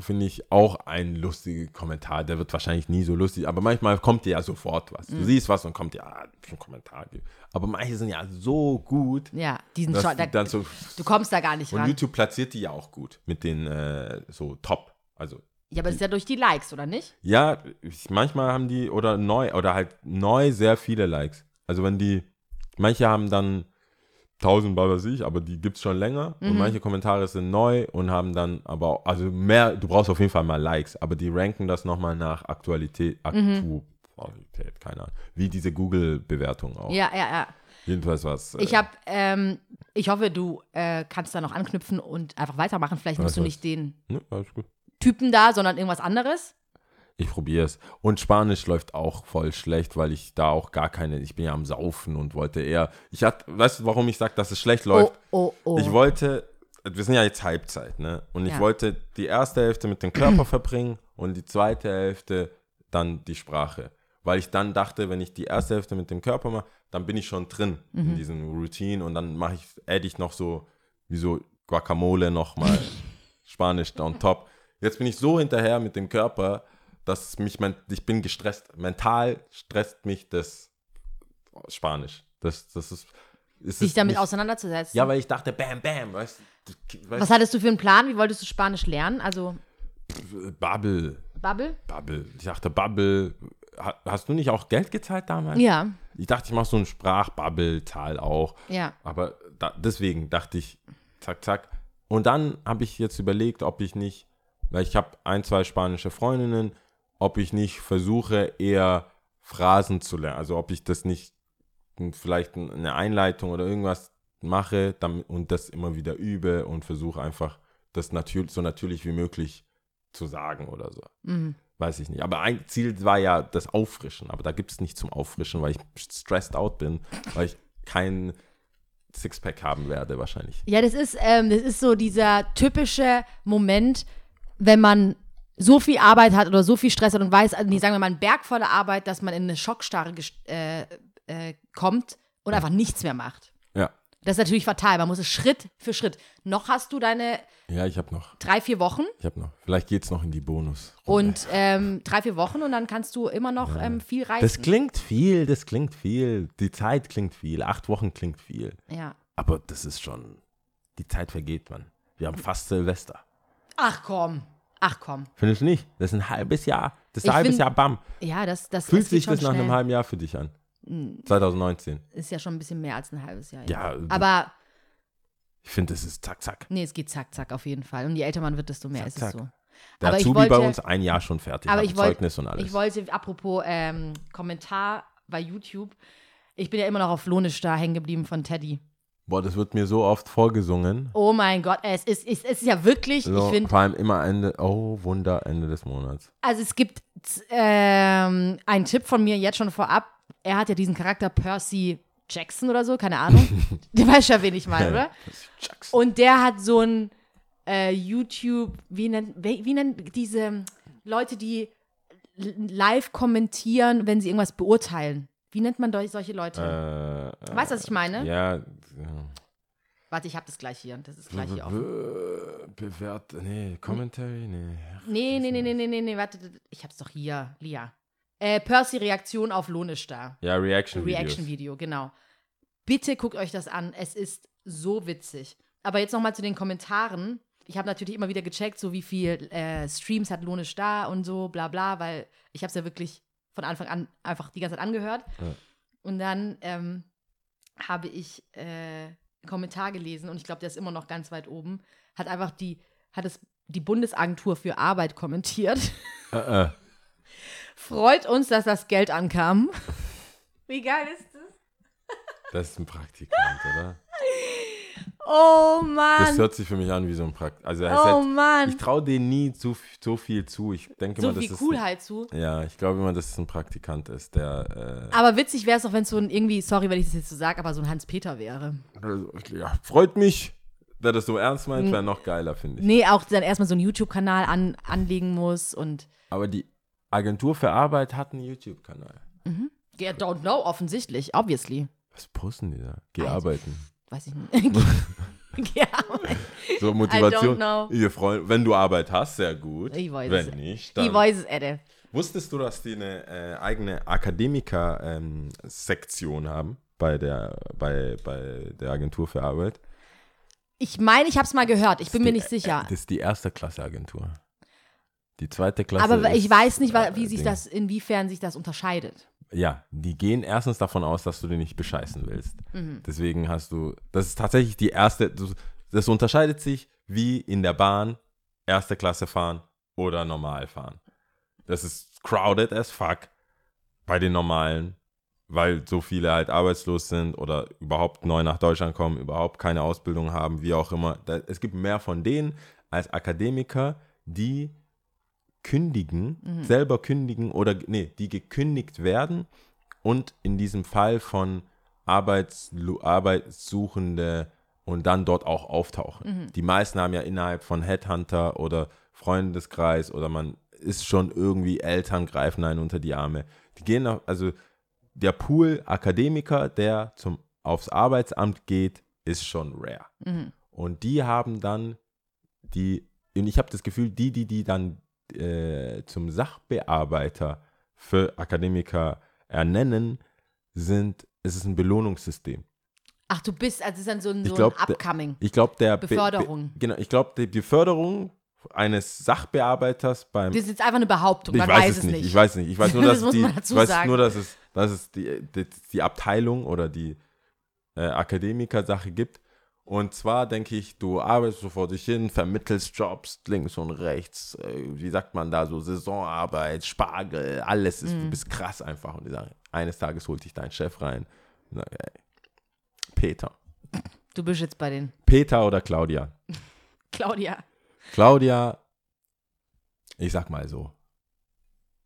finde ich auch ein lustiger Kommentar. Der wird wahrscheinlich nie so lustig, aber manchmal kommt dir ja sofort was. Mhm. Du siehst was und kommt dir ah, ein Kommentar. Aber manche sind ja so gut, Ja, diesen dass Shot, die da, dann so du kommst da gar nicht und ran. YouTube platziert die ja auch gut mit den äh, so Top. Also Ja, aber das ist ja durch die Likes, oder nicht? Ja, ich, manchmal haben die oder neu oder halt neu sehr viele Likes. Also wenn die, manche haben dann 1000 was weiß ich, aber die gibt es schon länger und Mhm. manche Kommentare sind neu und haben dann aber, auch- also mehr, du brauchst auf jeden Fall mal Likes, aber die ranken das nochmal nach Aktualität, Mhm. Aktualität, keine Ahnung, wie diese Google-Bewertung auch. Ja, ja, ja. Jedenfalls was. äh, Ich habe, ähm, ich hoffe, du äh, kannst da noch anknüpfen und einfach weitermachen. Vielleicht musst Was du nicht den Ne. Typen da, sondern irgendwas anderes. Ich probiere es. Und Spanisch läuft auch voll schlecht, weil ich da auch gar keine, ich bin ja am Saufen und wollte eher, ich hatte, weißt du, warum ich sage, dass es schlecht läuft? Oh, oh, oh. Ich wollte, wir sind ja jetzt Halbzeit, ne? Und ich Ja. wollte die erste Hälfte mit dem Körper verbringen und die zweite Hälfte dann die Sprache. Weil ich dann dachte, wenn ich die erste Hälfte mit dem Körper mache, dann bin ich schon drin Mhm. in diesem Routine und dann mache ich, adde ich noch so, wie so Guacamole nochmal, Spanisch on top. Jetzt bin ich so hinterher mit dem Körper, dass mich, mein, ich bin gestresst. Mental stresst mich das Spanisch. Das, das ist, es Sich ist damit nicht- auseinanderzusetzen. ja, weil ich dachte, bam, bam, weißt du, Was hattest du für einen Plan? Wie wolltest du Spanisch lernen? Also Bubble, Bubble? Bubble. Ich dachte, Bubble, ha- hast du nicht auch Geld gezahlt damals? Ja, Ich dachte, ich mache so einen Sprachbubble-Tal auch. ja. Aber da, deswegen dachte ich, zack, zack. Und dann habe ich jetzt überlegt, ob ich nicht, weil ich habe ein, zwei spanische Freundinnen, ob ich nicht versuche, eher Phrasen zu lernen. Also ob ich das nicht vielleicht eine Einleitung oder irgendwas mache damit, und das immer wieder übe und versuche einfach, das natürlich, so natürlich wie möglich zu sagen oder so. Mhm. Weiß ich nicht. Aber ein Ziel war ja das Auffrischen. Aber da gibt es nicht zum Auffrischen, weil ich stressed out bin, weil ich kein Sixpack haben werde wahrscheinlich. Ja, das ist, ähm, das ist so dieser typische Moment, wenn man so viel Arbeit hat oder so viel Stress hat und weiß, also, sagen wir mal, einen Berg voller Arbeit, dass man in eine Schockstarre äh, äh, kommt und einfach nichts mehr macht. Ja. Das ist natürlich fatal. Man muss es Schritt für Schritt. Noch hast du deine Ja, ich habe noch. drei, vier Wochen Ich habe noch. Vielleicht geht es noch in die Bonus. und ähm, drei, vier Wochen und dann kannst du immer noch ähm, viel reißen. Das klingt viel, das klingt viel. Die Zeit klingt viel. Acht Wochen klingt viel. ja. Aber das ist schon. Die Zeit vergeht, man. Wir haben fast Silvester. Ach komm. Ach komm. Findest du nicht? Das ist ein halbes Jahr. Das Ich halbe find- Jahr, bam. Ja, das, das Fühlt es sich das nach einem halben Jahr für dich an? 2019. Ist ja schon ein bisschen mehr als ein halbes Jahr. Ja, Aber ich finde, das ist zack, zack. nee, es geht zack, zack auf jeden Fall. Und je älter man wird, desto mehr Zack, ist es zack. so. Der Aber ich Azubi bei wollte- uns ein Jahr schon fertig. Aber ich ein wollte, Zeugnis und alles. ich wollte, apropos ähm, Kommentar bei YouTube, ich bin ja immer noch auf Lohnisch da hängen geblieben von Teddy. Boah, das wird mir so oft vorgesungen. Oh mein Gott, es ist, es ist ja wirklich, So, ich finde, vor allem immer Ende, oh Wunder, Ende des Monats. also es gibt ähm, einen Tipp von mir jetzt schon vorab. Er hat ja diesen Charakter Percy Jackson oder so, keine Ahnung. du weißt ja, wen ich meine, oder? Jackson. Und der hat so ein äh, YouTube, wie nennt, wie, nennt diese Leute, die live kommentieren, wenn sie irgendwas beurteilen? Wie nennt man solche Leute? Äh, weißt du, was ich meine? ja, ja. Warte, ich habe das gleich hier. Das ist gleich hier offen. Be bewährt, nee, Commentary, nee. Nee, nee, nee, nee, nee, nee, nee, warte. Ich hab's doch hier, Lia. Äh, Percy Reaktion auf Lohnisch da. Ja, Reaction Videos. Reaction-Video, genau. Bitte guckt euch das an. Es ist so witzig. Aber jetzt nochmal zu den Kommentaren. Ich habe natürlich immer wieder gecheckt, so wie viel äh, Streams hat Lohnisch da und so, bla bla, weil ich habe es ja wirklich von Anfang an einfach die ganze Zeit angehört. Ja. Und dann ähm, habe ich äh, einen Kommentar gelesen und ich glaube, der ist immer noch ganz weit oben. Hat einfach die, hat es die Bundesagentur für Arbeit kommentiert. Äh, äh. Freut uns, dass das Geld ankam. Wie geil ist das? Das ist ein Praktikant, oder? Oh Das Mann. hört sich für mich an wie so ein Praktikant. Also, ist Oh halt, Mann. ich traue denen nie so, so viel zu. Ich denke So immer, viel dass Coolheit zu. es. Ja, ich glaube immer, dass es ein Praktikant ist, der. Aber witzig wäre es doch, wenn es so ein irgendwie, sorry, wenn ich das jetzt so sage, aber so ein Hans-Peter wäre. Äh, also, ja, freut mich. Wer das so ernst meint, wäre noch geiler, finde ich. Nee, auch dann erstmal so einen YouTube-Kanal an, anlegen muss und. Aber die Agentur für Arbeit hat einen YouTube-Kanal. Yeah, don't know, offensichtlich, obviously. Was posten die da? Geh Alter. arbeiten. Weiß ich nicht. ja, So Motivation. Ihr Freund, wenn du Arbeit hast, sehr gut. Ich weiß wenn es. nicht, ich dann. weiß es, Edde. Wusstest du, dass die eine äh, eigene Akademiker-Sektion haben bei der, bei, bei der Agentur für Arbeit? Ich meine, ich habe es mal gehört, ich bin mir nicht sicher. Das ist die erste Klasse Agentur. Die zweite Klasse. Aber ich ist, weiß nicht, äh, wie sich Ding. das, inwiefern sich das unterscheidet. Ja, die gehen erstens davon aus, dass du den nicht bescheißen willst. Mhm. Deswegen hast du, das ist tatsächlich die erste, das unterscheidet sich wie in der Bahn erste Klasse fahren oder normal fahren. Das ist crowded as fuck bei den normalen, weil so viele halt arbeitslos sind oder überhaupt neu nach Deutschland kommen, überhaupt keine Ausbildung haben, wie auch immer. Es gibt mehr von denen als Akademiker, die kündigen, selber kündigen oder nee, die gekündigt werden und in diesem Fall von Arbeitslo Arbeitssuchende und dann dort auch auftauchen. Die meisten haben ja innerhalb von Headhunter oder Freundeskreis oder man ist schon irgendwie Eltern greifen einen unter die Arme. Die gehen auf, also der Pool Akademiker, der zum aufs Arbeitsamt geht, ist schon rare. Und die haben dann die, und ich habe das Gefühl, die, die die dann äh, zum Sachbearbeiter für Akademiker ernennen, sind, es ist ein Belohnungssystem. Ach, du bist, also es ist dann so ein, Ich so glaub, ein der- Upcoming. Ich glaube, der Be- Beförderung. Be genau, ich glaube, die, die Förderung eines Sachbearbeiters beim Das ist jetzt einfach eine Behauptung, ich man weiß, es nicht. Ich weiß nicht. Ich weiß nur, Das dass muss die, ich weiß nur, dass es, dass es die, die, die Abteilung oder die äh, Akademiker-Sache gibt. Und zwar denke ich, du arbeitest so vor dich hin, vermittelst Jobs links und rechts, äh, wie sagt man da, so Saisonarbeit, Spargel, alles ist, Mhm. du bist krass einfach. Und die sagen, eines Tages holt dich dein Chef rein. Und sagt, ey, Peter. Du bist jetzt bei den Peter oder Claudia? Claudia. Claudia, ich sag mal so,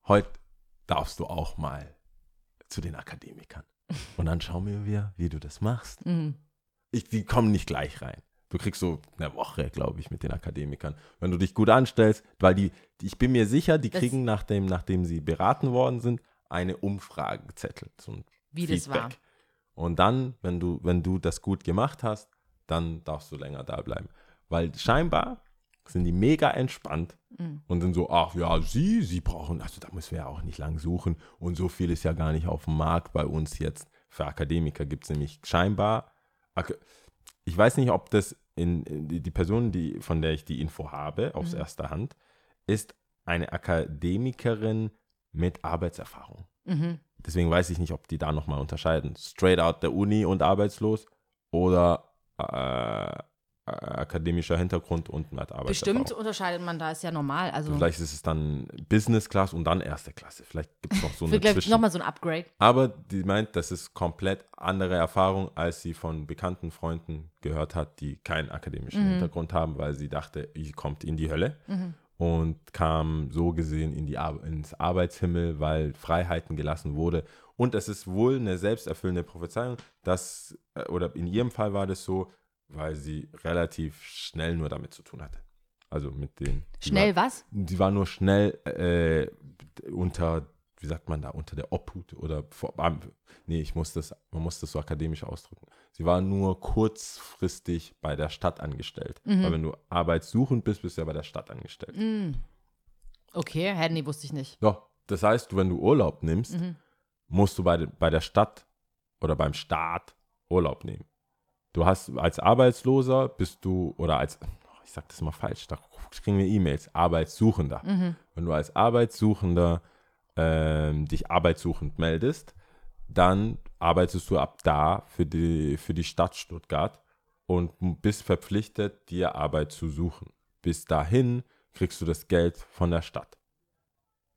heute darfst du auch mal zu den Akademikern. Und dann schauen wir, wie du das machst. Mhm. Ich, die kommen nicht gleich rein. Du kriegst so eine Woche, glaube ich, mit den Akademikern. Wenn du dich gut anstellst, weil die, ich bin mir sicher, die Das- kriegen, nachdem, nachdem sie beraten worden sind, eine Umfragezettel. Ein Wie das war. Feedback. Und dann, wenn du, wenn du das gut gemacht hast, dann darfst du länger da bleiben. Weil scheinbar sind die mega entspannt Mhm. und sind so, ach ja, sie, sie brauchen, also da müssen wir ja auch nicht lang suchen und so viel ist ja gar nicht auf dem Markt bei uns jetzt. Für Akademiker gibt es nämlich scheinbar, ich weiß nicht, ob das in, in die, Person, die, von der ich die Info habe, aus Mhm. erster Hand, ist eine Akademikerin mit Arbeitserfahrung. Mhm. Deswegen weiß ich nicht, ob die da nochmal unterscheiden. Straight out der Uni und arbeitslos oder äh, akademischer Hintergrund und mit Arbeitserfahrung. Bestimmt unterscheidet man da, ist ja normal. Also Vielleicht ist es dann Business Class und dann erste Klasse. Vielleicht gibt es noch so eine Zwischen. nochmal so ein Upgrade. Aber die meint, das ist komplett andere Erfahrung, als sie von bekannten Freunden gehört hat, die keinen akademischen Hintergrund haben, weil sie dachte, sie kommt in die Hölle und kam so gesehen in die Ar ins Arbeitshimmel, weil Freiheiten gelassen wurde. Und es ist wohl eine selbsterfüllende Prophezeiung, dass, äh, oder in ihrem Fall war das so, weil sie relativ schnell nur damit zu tun hatte. Also mit den. Schnell war, was? Sie war nur schnell äh, unter, wie sagt man da, unter der Obhut oder vor, nee, ich muss das, man muss das so akademisch ausdrücken. Sie war nur kurzfristig bei der Stadt angestellt. Weil wenn du arbeitssuchend bist, bist du ja bei der Stadt angestellt. Okay, hä, nee, wusste ich nicht. Doch, das heißt, wenn du Urlaub nimmst, musst du bei, bei der Stadt oder beim Staat Urlaub nehmen. Du hast als Arbeitsloser bist du, oder als, ich sag das mal falsch, da kriegen wir E-Mails, Arbeitssuchender. Wenn du als Arbeitssuchender ähm, dich arbeitssuchend meldest, dann arbeitest du ab da für die, für die Stadt Stuttgart und bist verpflichtet, dir Arbeit zu suchen. Bis dahin kriegst du das Geld von der Stadt.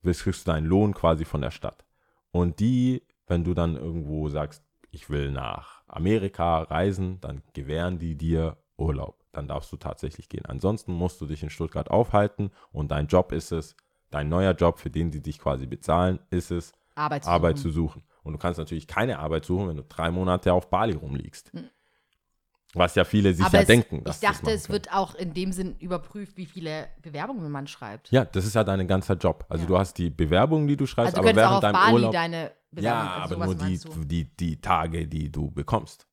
Bis kriegst du deinen Lohn quasi von der Stadt. Und die, wenn du dann irgendwo sagst, ich will nach Amerika reisen, dann gewähren die dir Urlaub. Dann darfst du tatsächlich gehen. Ansonsten musst du dich in Stuttgart aufhalten und dein Job ist es, dein neuer Job, für den sie dich quasi bezahlen, ist es, Arbeit zu Arbeit suchen. zu suchen. Und du kannst natürlich keine Arbeit suchen, wenn du drei Monate auf Bali rumliegst. Was ja viele sich Hm. Aber ja es, denken. ich dachte, es wird auch in dem Sinn überprüft, wie viele Bewerbungen man schreibt. Ja, das ist ja dein ganzer Job. Also Ja. du hast die Bewerbung, die du schreibst, also du aber könntest auch während auf deinem Bali Urlaub. deine Bewerbung, ja, also aber nur die, die, die Tage, die du bekommst.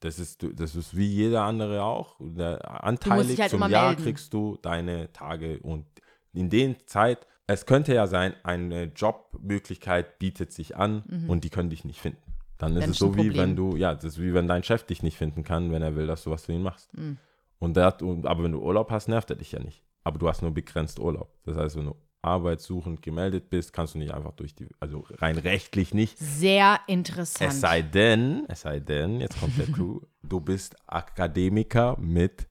Das ist, das ist wie jeder andere auch. Anteilig halt zum Jahr melden. kriegst du deine Tage und in den Zeit, es könnte ja sein, eine Jobmöglichkeit bietet sich an und die können dich nicht finden. Dann ist Mhm. Dann es ist so ein wie wenn du, ja, das ist wie wenn dein Chef dich nicht finden kann, wenn er will, dass du was für ihn machst. Mhm. Und und- aber wenn du Urlaub hast, nervt er dich ja nicht. Aber du hast nur begrenzt Urlaub. Das heißt, wenn du arbeitssuchend gemeldet bist, kannst du nicht einfach durch die, also rein rechtlich nicht. Sehr interessant. Es sei denn, es sei denn, jetzt kommt der Clou, du bist Akademiker mit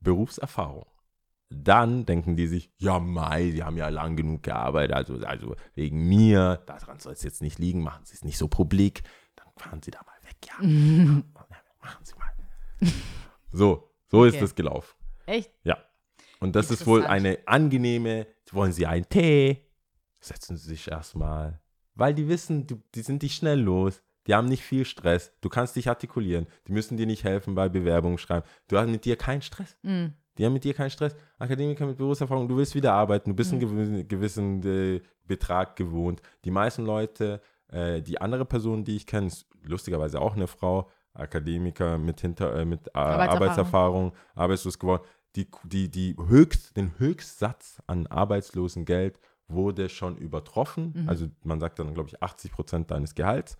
Berufserfahrung. Dann denken die sich, ja Mai, die haben ja lang genug gearbeitet, also, also wegen mir, daran soll es jetzt nicht liegen, machen Sie es nicht so publik, dann fahren Sie da mal weg, ja. machen Sie mal. So, so ist Okay. es gelaufen. Echt? Ja. Und das ist wohl eine angenehme, wollen Sie einen Tee? Setzen Sie sich erstmal. Weil die wissen, du, die sind nicht schnell los. Die haben nicht viel Stress. Du kannst dich artikulieren. Die müssen dir nicht helfen bei Bewerbungen schreiben. Du hast mit dir keinen Stress. Mm. Die haben mit dir keinen Stress. Akademiker mit Berufserfahrung, du willst wieder arbeiten, du bist Mhm. einen gewissen, gewissen äh, Betrag gewohnt. Die meisten Leute, äh, die andere Person, die ich kenne, ist lustigerweise auch eine Frau, Akademiker mit, hinter, äh, mit Arbeitserfahrung. Arbeitserfahrung, arbeitslos geworden. Die, die, die höchst, den Höchstsatz an Arbeitslosengeld wurde schon übertroffen. Mhm. Also man sagt dann, glaube ich, 80 Prozent deines Gehalts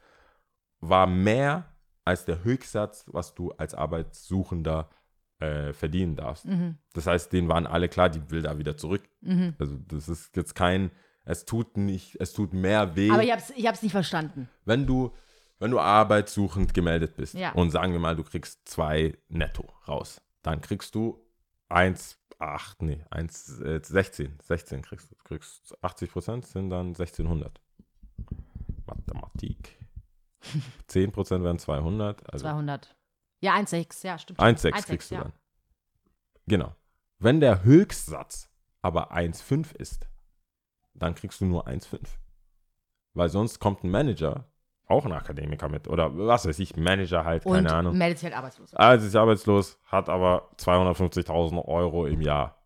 war mehr als der Höchstsatz, was du als Arbeitssuchender äh, verdienen darfst. Mhm. Das heißt, denen waren alle klar, die will da wieder zurück. Mhm. Also das ist jetzt kein, es tut nicht, es tut mehr weh, Aber ich hab's, ich hab's nicht verstanden. wenn du, wenn du arbeitssuchend gemeldet bist Ja. und sagen wir mal, du kriegst zwei netto raus, dann kriegst du 1, 8, nee, 1, äh, 16, 16 kriegst du. Kriegst 80 Prozent sind dann 1600. Mathematik. 10 Prozent wären 200, also 200. Ja, 1,6, ja, stimmt. 1,6 1,6, kriegst du ja. dann. Genau. Wenn der Höchstsatz aber 1,5 ist, dann kriegst du nur 1,5. Weil sonst kommt ein Manager, auch ein Akademiker mit, oder was weiß ich, Manager halt, keine Und Ahnung. meldet sich halt arbeitslos. Also ist arbeitslos, hat aber 250.000 Euro im Jahr.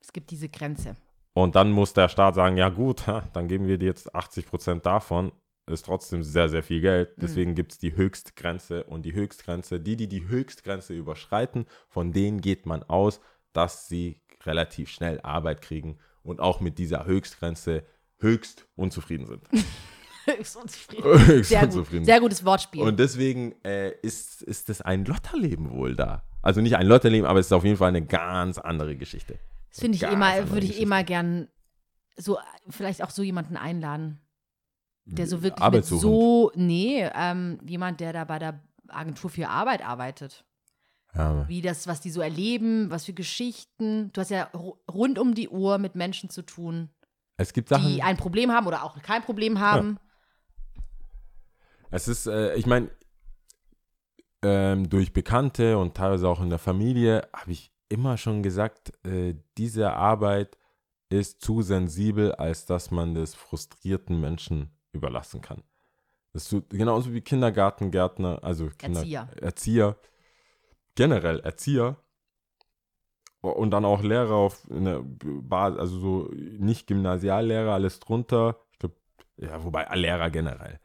Es gibt diese Grenze. Und dann muss der Staat sagen, ja gut, dann geben wir dir jetzt 80 Prozent davon. Ist trotzdem sehr, sehr viel Geld. Deswegen gibt es die Höchstgrenze. Und die Höchstgrenze, die, die die Höchstgrenze überschreiten, von denen geht man aus, dass sie relativ schnell Arbeit kriegen und auch mit dieser Höchstgrenze höchst unzufrieden sind. Höchst unzufrieden. höchst Sehr gut. unzufrieden. Sehr gutes Wortspiel. Und deswegen äh, ist, ist das ein Lotterleben wohl da. Also nicht ein Lotterleben, aber es ist auf jeden Fall eine ganz andere Geschichte. das finde ich immer, würde ich immer gern so vielleicht auch so jemanden einladen, der so wirklich mit so, nee, ähm, jemand, der da bei der Agentur für Arbeit arbeitet. Ja, Wie das, was die so erleben, was für Geschichten. Du hast ja ru- rund um die Uhr mit Menschen zu tun, es gibt Sachen. die ein Problem haben oder auch kein Problem haben. Es ist, äh, ich meine, ähm, durch Bekannte und teilweise auch in der Familie habe ich immer schon gesagt, äh, diese Arbeit ist zu sensibel, als dass man das frustrierten Menschen überlassen kann. Das so, genauso wie Kindergartengärtner, also Kinder, Erzieher. Erzieher, generell Erzieher und dann auch Lehrer auf eine Basis, also so nicht Gymnasiallehrer, alles drunter. Ich glaube, ja, wobei Lehrer generell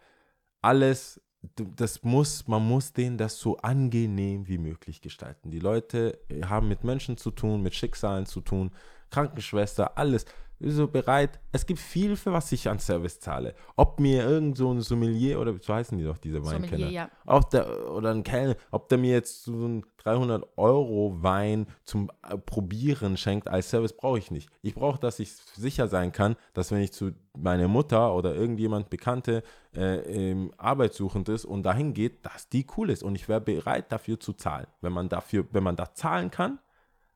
alles, das muss, man muss denen das so angenehm wie möglich gestalten. Die Leute haben mit Menschen zu tun, mit Schicksalen zu tun, Krankenschwester, alles. So bereit. Es gibt viel, für was ich an Service zahle. Ob mir irgend so ein Sommelier oder so heißen die doch, diese Sommelier, Weinkenner. ja. Ob der, oder ein Kellner, ob der mir jetzt so einen 300 Euro Wein zum äh, Probieren schenkt als Service, brauche ich nicht. Ich brauche, dass ich sicher sein kann, dass wenn ich zu meiner Mutter oder irgendjemand Bekannte äh, ähm, arbeitssuchend ist und dahin geht, dass die cool ist und ich wäre bereit dafür zu zahlen. Wenn man dafür, wenn man da zahlen kann,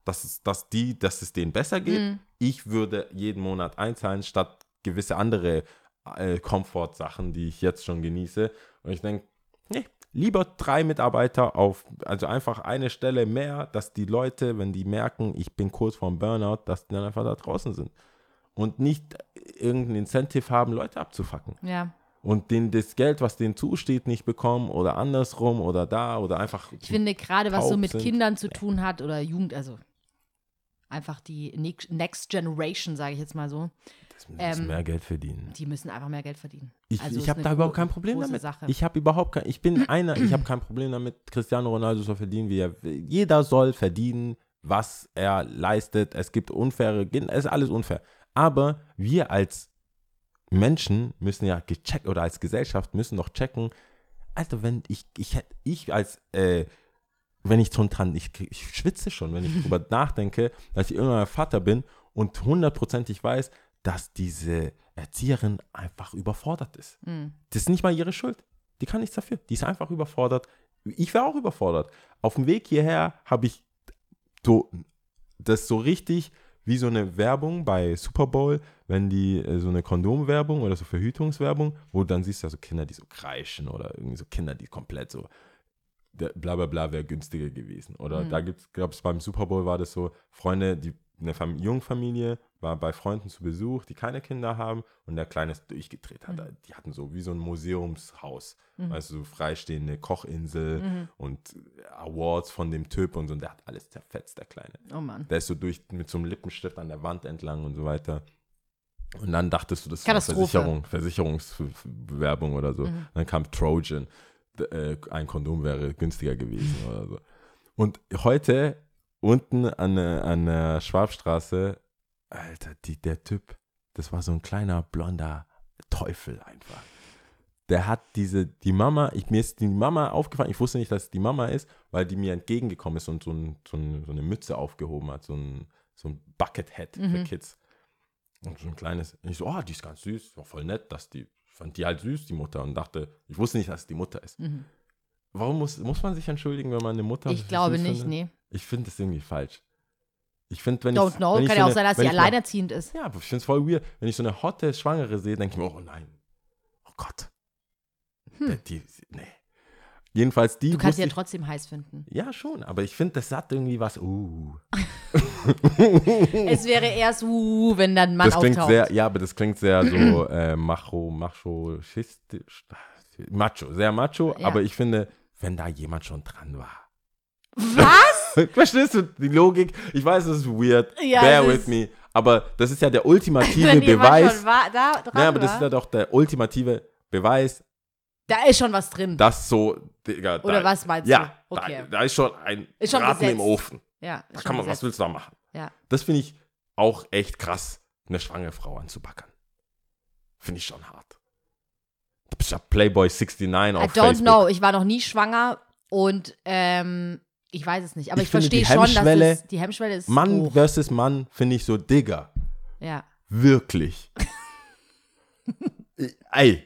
dass es, dass die, dass es denen besser geht, Mhm. ich würde jeden Monat einzahlen, statt gewisse andere äh, Komfortsachen, die ich jetzt schon genieße. Und ich denke, nee, lieber drei Mitarbeiter auf, also einfach eine Stelle mehr, dass die Leute, wenn die merken, ich bin kurz vorm Burnout, dass die dann einfach da draußen sind. Und nicht irgendein Incentive haben, Leute abzufacken. Ja. Und denen das Geld, was denen zusteht, nicht bekommen oder andersrum oder da oder einfach. Ich finde gerade, was so mit sind. Kindern zu tun hat oder Jugend, also einfach die Ne- Next Generation, sage ich jetzt mal so, das müssen ähm, mehr Geld verdienen. die müssen einfach mehr Geld verdienen. Ich, Also ich habe da überhaupt kein Problem damit. Sache. Ich habe überhaupt kein, ich bin einer, ich habe kein Problem damit. Cristiano Ronaldo soll verdienen, wie er. Jeder soll verdienen, was er leistet. Es gibt unfaire, es ist alles unfair. Aber wir als Menschen müssen ja gecheckt oder als Gesellschaft müssen doch checken. Also wenn ich, ich ich als, äh, wenn ich schon dran, ich, ich schwitze schon, wenn ich drüber nachdenke, dass ich irgendwann Vater bin und hundertprozentig weiß, dass diese Erzieherin einfach überfordert ist. Mhm. Das ist nicht mal ihre Schuld. Die kann nichts dafür. Die ist einfach überfordert. Ich wäre auch überfordert. Auf dem Weg hierher habe ich so, das so richtig wie so eine Werbung bei Super Bowl, wenn die äh, so eine Kondomwerbung oder so Verhütungswerbung, wo dann siehst du ja so Kinder, die so kreischen oder irgendwie so Kinder, die komplett so bla bla bla wäre günstiger gewesen. Oder Mhm. da gibt es, glaube ich, beim Super Bowl war das so, Freunde, die eine Fam Jungfamilie war bei Freunden zu Besuch, die keine Kinder haben und der Kleine ist durchgedreht hat. Die hatten so wie so ein Museumshaus, weißt du, so freistehende Kochinsel und Awards von dem Typ und so. Und der hat alles zerfetzt, der Kleine. Oh Mann. Der ist so durch mit so einem Lippenstift an der Wand entlang und so weiter. Und dann dachtest du, das ist eine. Versicherung, Versicherungswerbung oder so. Dann kam Trojan, äh, ein Kondom wäre günstiger gewesen oder so. Und heute unten an, an der Schwabstraße, Alter, die, der Typ, das war so ein kleiner blonder Teufel einfach. Der hat diese, die Mama, ich, mir ist die Mama aufgefallen, ich wusste nicht, dass es die Mama ist, weil die mir entgegengekommen ist und so, ein, so, ein, so eine Mütze aufgehoben hat, so ein, so ein Buckethead für Kids. Und so ein kleines, und ich so, oh, die ist ganz süß, war voll nett, dass die, ich fand die halt süß, die Mutter, und dachte, ich wusste nicht, dass es die Mutter ist. Warum muss, muss man sich entschuldigen, wenn man eine Mutter Ich glaube nicht, findet? nee. Ich finde das irgendwie falsch. Ich finde, wenn Don't ich. know. wenn ich Kann so ja auch eine- sein, dass sie mal- alleinerziehend ist. Ja, aber ich finde es voll weird. Wenn ich so eine hotte Schwangere sehe, denke ich mir, oh nein. Oh Gott. Die, die, nee. Jedenfalls die. Hm. Du kannst sie ja trotzdem heiß finden. ja, schon, aber ich finde, das hat irgendwie was. Uh. Es wäre erst, uh, wenn dann Mann das klingt auftaucht. sehr, ja, aber das klingt sehr so äh, macho, macho, macho, sehr macho. Ja. Aber ich finde, wenn da jemand schon dran war. Was? Verstehst du die Logik? Ich weiß, es ist weird. Ja, Bear with me. Aber das ist ja der ultimative Beweis. schon war, da dran Nein, aber das war, ist ja doch der ultimative Beweis, da ist schon was drin. dass so, Digga, Oder da, was meinst ja, du? Okay. da, da ist schon ein Ist schon Braten im. Ofen. ja, Da kann man, was willst du da machen? Ja. Das finde ich auch echt krass, eine schwangere Frau anzubackern. Finde ich schon hart. Du bist ja Playboy 69 I auf don't Facebook. know. Ich war noch nie schwanger und ähm, ich weiß es nicht. Aber Ich ich, verstehe schon, dass es, die Hemmschwelle ist Mann hoch. versus Mann finde ich so, Digga. Ja. Wirklich. Ich- Ey,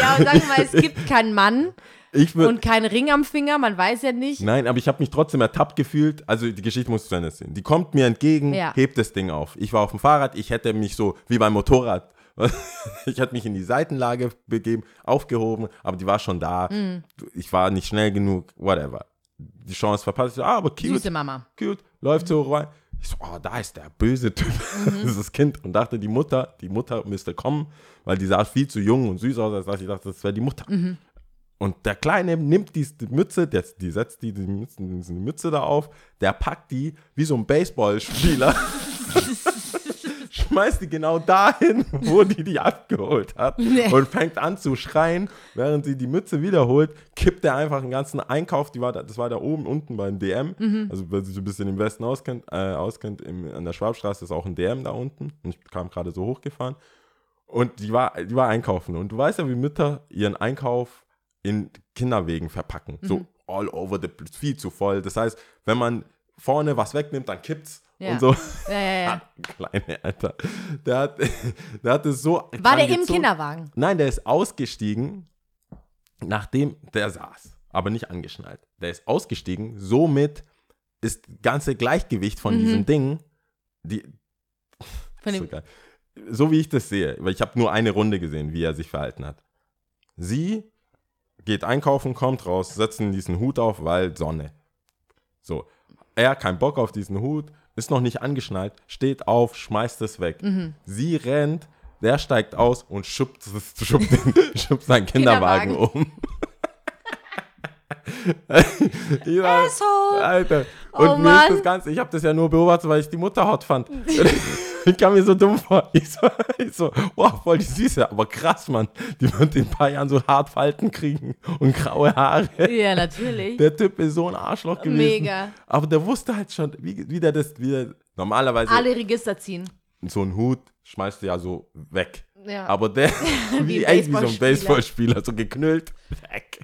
Ja, und sagen wir mal, es gibt keinen Mann und keinen Ring am Finger, man weiß ja nicht. Nein, aber ich habe mich trotzdem ertappt gefühlt. Also die Geschichte musst du zu Ende sehen. Die kommt mir entgegen, Ja. hebt das Ding auf. Ich war auf dem Fahrrad, ich hätte mich so wie beim Motorrad, ich hätte mich in die Seitenlage begeben, aufgehoben, aber die war schon da. Mhm. Ich war nicht schnell genug, whatever. Die Chance verpasst. Ah, aber cute, Süße Mama. cute, läuft so rein. Ich so, oh, da ist der böse Typ, Mhm. das ist das Kind. Und dachte, die Mutter, die Mutter müsste kommen, weil die sah viel zu jung und süß aus, als dass ich dachte, das wäre die Mutter. Mhm. Und der Kleine nimmt die, die Mütze, der, die setzt die, die, Mütze, die Mütze da auf, der packt die wie so ein Baseballspieler, schmeißt die genau dahin, wo die die abgeholt hat Nee. und fängt an zu schreien, während sie die Mütze wiederholt, kippt er einfach den ganzen Einkauf, die war da, das war da oben unten beim DM, Mhm. also wer sich ein bisschen im Westen auskennt, äh, auskennt im, an der Schwabstraße ist auch ein DM da unten. Und ich kam gerade so hochgefahren. Und die war, die war einkaufen. Und du weißt ja, wie Mütter ihren Einkauf in Kinderwegen verpacken, Mhm. so all over the place, viel zu voll, das heißt, wenn man vorne was wegnimmt, dann kippt's Ja. und so. Ja, ja, ja. Kleine Alter. Der hat, der hat es so. War der im. Kinderwagen? Nein, der ist ausgestiegen, nachdem der saß, aber nicht angeschnallt. Der ist ausgestiegen, somit ist das ganze Gleichgewicht von diesem Ding, die, Mhm. Von so, so wie ich das sehe, weil ich habe nur eine Runde gesehen, wie er sich verhalten hat. Sie geht einkaufen, kommt raus, setzt diesen Hut auf, weil Sonne. So, er kein Bock auf diesen Hut, ist noch nicht angeschnallt, steht auf, schmeißt es weg. Mhm. Sie rennt, der steigt aus und schubbt, schubbt, den, schubbt seinen Kinderwagen, um. ich war, Asshole. Alter. Oh Und mir ist das Ganze, ich habe das ja nur beobachtet, weil ich die Mutter hot fand. ich kam mir so dumm vor. Ich so, ich so, wow, voll die Süße, aber krass, Mann. Die wird in ein paar Jahren so hart Falten kriegen und graue Haare. Ja, natürlich. Der Typ ist so ein Arschloch gewesen. Mega. Aber der wusste halt schon, wie, wie der das, wie der, normalerweise Alle Register ziehen. so einen Hut schmeißt du ja so weg. Ja. Aber der, wie, Wie ey, wie so ein Baseballspieler. Baseballspieler, so geknüllt, weg.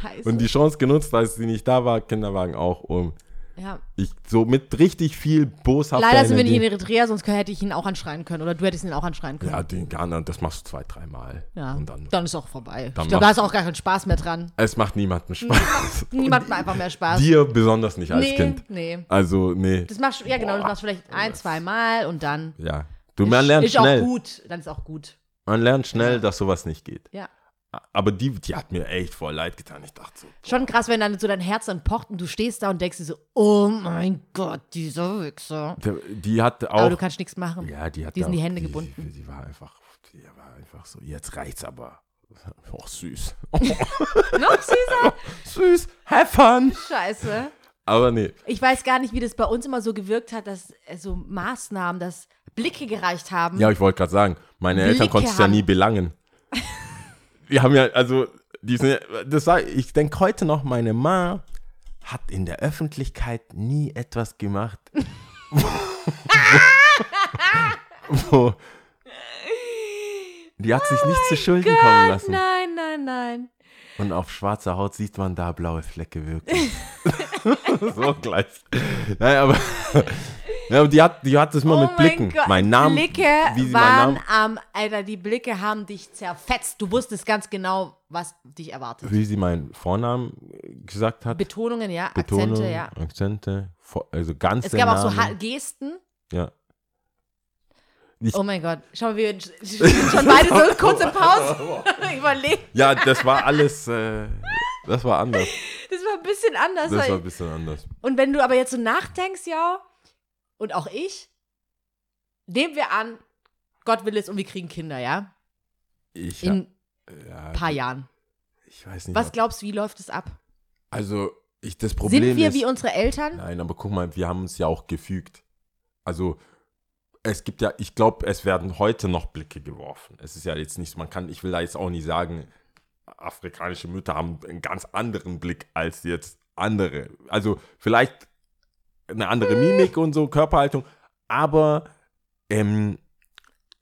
Scheiße. Und die Chance genutzt, als sie nicht da war, Kinderwagen auch um. Ja. Ich so mit richtig viel boshafter Leider sind wir nicht in. Eritrea, sonst hätte ich ihn auch anschreien können. Oder du hättest ihn auch anschreien können. Ja, den Ghana, das machst du zwei, dreimal. Ja. Und dann. Dann ist auch vorbei. Dann ich glaube, da du auch gar keinen Spaß mehr dran. Es macht niemandem Spaß. Niemand macht einfach mehr Spaß. Dir besonders nicht als nee, Kind. nee. Also, nee. Das machst du, ja genau, das machst du vielleicht ein, zwei Mal und dann. Ja. Du, man lernt ist schnell. auch gut. Dann ist auch gut. Man lernt schnell, dass sowas nicht geht. Ja. Aber die, die hat mir echt voll leid getan. Ich dachte so, Schon krass, wenn dann so dein Herz dann pocht und du stehst da und denkst dir so, oh mein Gott, dieser Wichser. der, die hat auch. Aber du kannst nichts machen. ja, die hat die sind auch- die Hände die, gebunden. Die, die war einfach, die war einfach so, jetzt reicht's aber. Oh, süß. Noch süßer? süß. Have fun. Scheiße. Aber nee. Ich weiß gar nicht, wie das bei uns immer so gewirkt hat, dass äh, so Maßnahmen, dass Blicke gereicht haben. Ja, ich wollte gerade sagen, meine Eltern Blicke konnten es ja nie belangen. Die haben ja, also, die sind, das war, ich denke heute noch, meine Ma hat in der Öffentlichkeit nie etwas gemacht, wo, wo die hat sich nicht zu Schulden kommen lassen. Nein, nein, nein. Und auf schwarzer Haut sieht man da blaue Flecke wirklich. so gleich. Nein, aber, ja, aber die hat, die hat das immer oh mit Blicken. mein Gott. Mein Name, Blicke wie waren Namen, am, Alter, die Blicke haben dich zerfetzt. Du wusstest ganz genau, was dich erwartet. wie sie meinen Vornamen gesagt hat. Betonungen, ja, Betonung, Akzente, ja. Akzente, also ganze Es gab auch so Namen. ha Gesten. Ja. Ich- Oh mein Gott. Schau mal, wir sch- schon beide so kurze Pause überlegt. ja, das war alles, äh, das war anders. Das war ein bisschen anders. Das war ein bisschen anders. Und wenn du aber jetzt so nachdenkst, ja, und auch ich, nehmen wir an, Gott will es und wir kriegen Kinder, ja? Ich, In ja, ein paar Jahren. ich weiß nicht. Was glaubst du, wie läuft es ab? also, ich, das Problem Sind wir ist, wie unsere Eltern? Nein, aber guck mal, wir haben uns ja auch gefügt. Also, es gibt ja, ich glaube, es werden heute noch Blicke geworfen. Es ist ja jetzt nicht, man kann, ich will da jetzt auch nicht sagen, afrikanische Mütter haben einen ganz anderen Blick als jetzt andere. Also, vielleicht eine andere Mimik und so, Körperhaltung, aber ähm,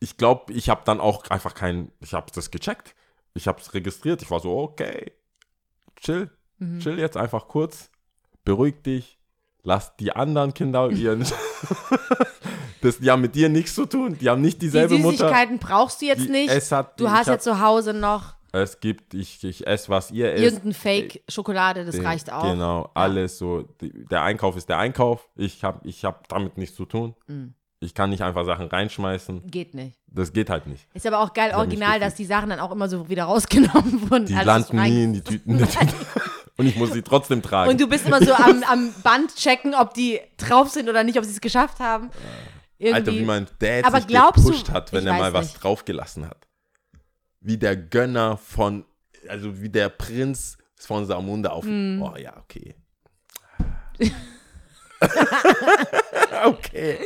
ich glaube, ich habe dann auch einfach kein, ich habe das gecheckt. Ich habe es registriert. Ich war so, okay, chill, Mhm. chill jetzt einfach kurz, beruhig dich, lass die anderen Kinder ihren, Das, die haben mit dir nichts zu tun. Die haben nicht dieselbe die Mutter. Süßigkeiten brauchst du jetzt Die- nicht. es hat- du hast ja zu Hause noch Es gibt, ich, ich esse, was ihr esst. irgendein Fake-Schokolade, das Den- reicht auch. Genau, alles so. Der Einkauf ist der Einkauf. Ich habe ich hab damit nichts zu tun. Mhm. Ich kann nicht einfach Sachen reinschmeißen. Geht nicht. Das geht halt nicht. Ist aber auch geil, mich original, dass die Sachen dann auch immer so wieder rausgenommen wurden. Die als landen nie in die Tüten. Und ich muss sie trotzdem tragen. Und du bist immer so am, am Band checken, ob die drauf sind oder nicht, ob sie es geschafft haben. Irgendwie. Alter, wie mein Dad Aber sich glaubst du- gepusht hat, wenn er mal weiß was nicht. draufgelassen hat. Wie der Gönner von, also wie der Prinz von Samunda auf. Hm. Oh ja, okay. okay.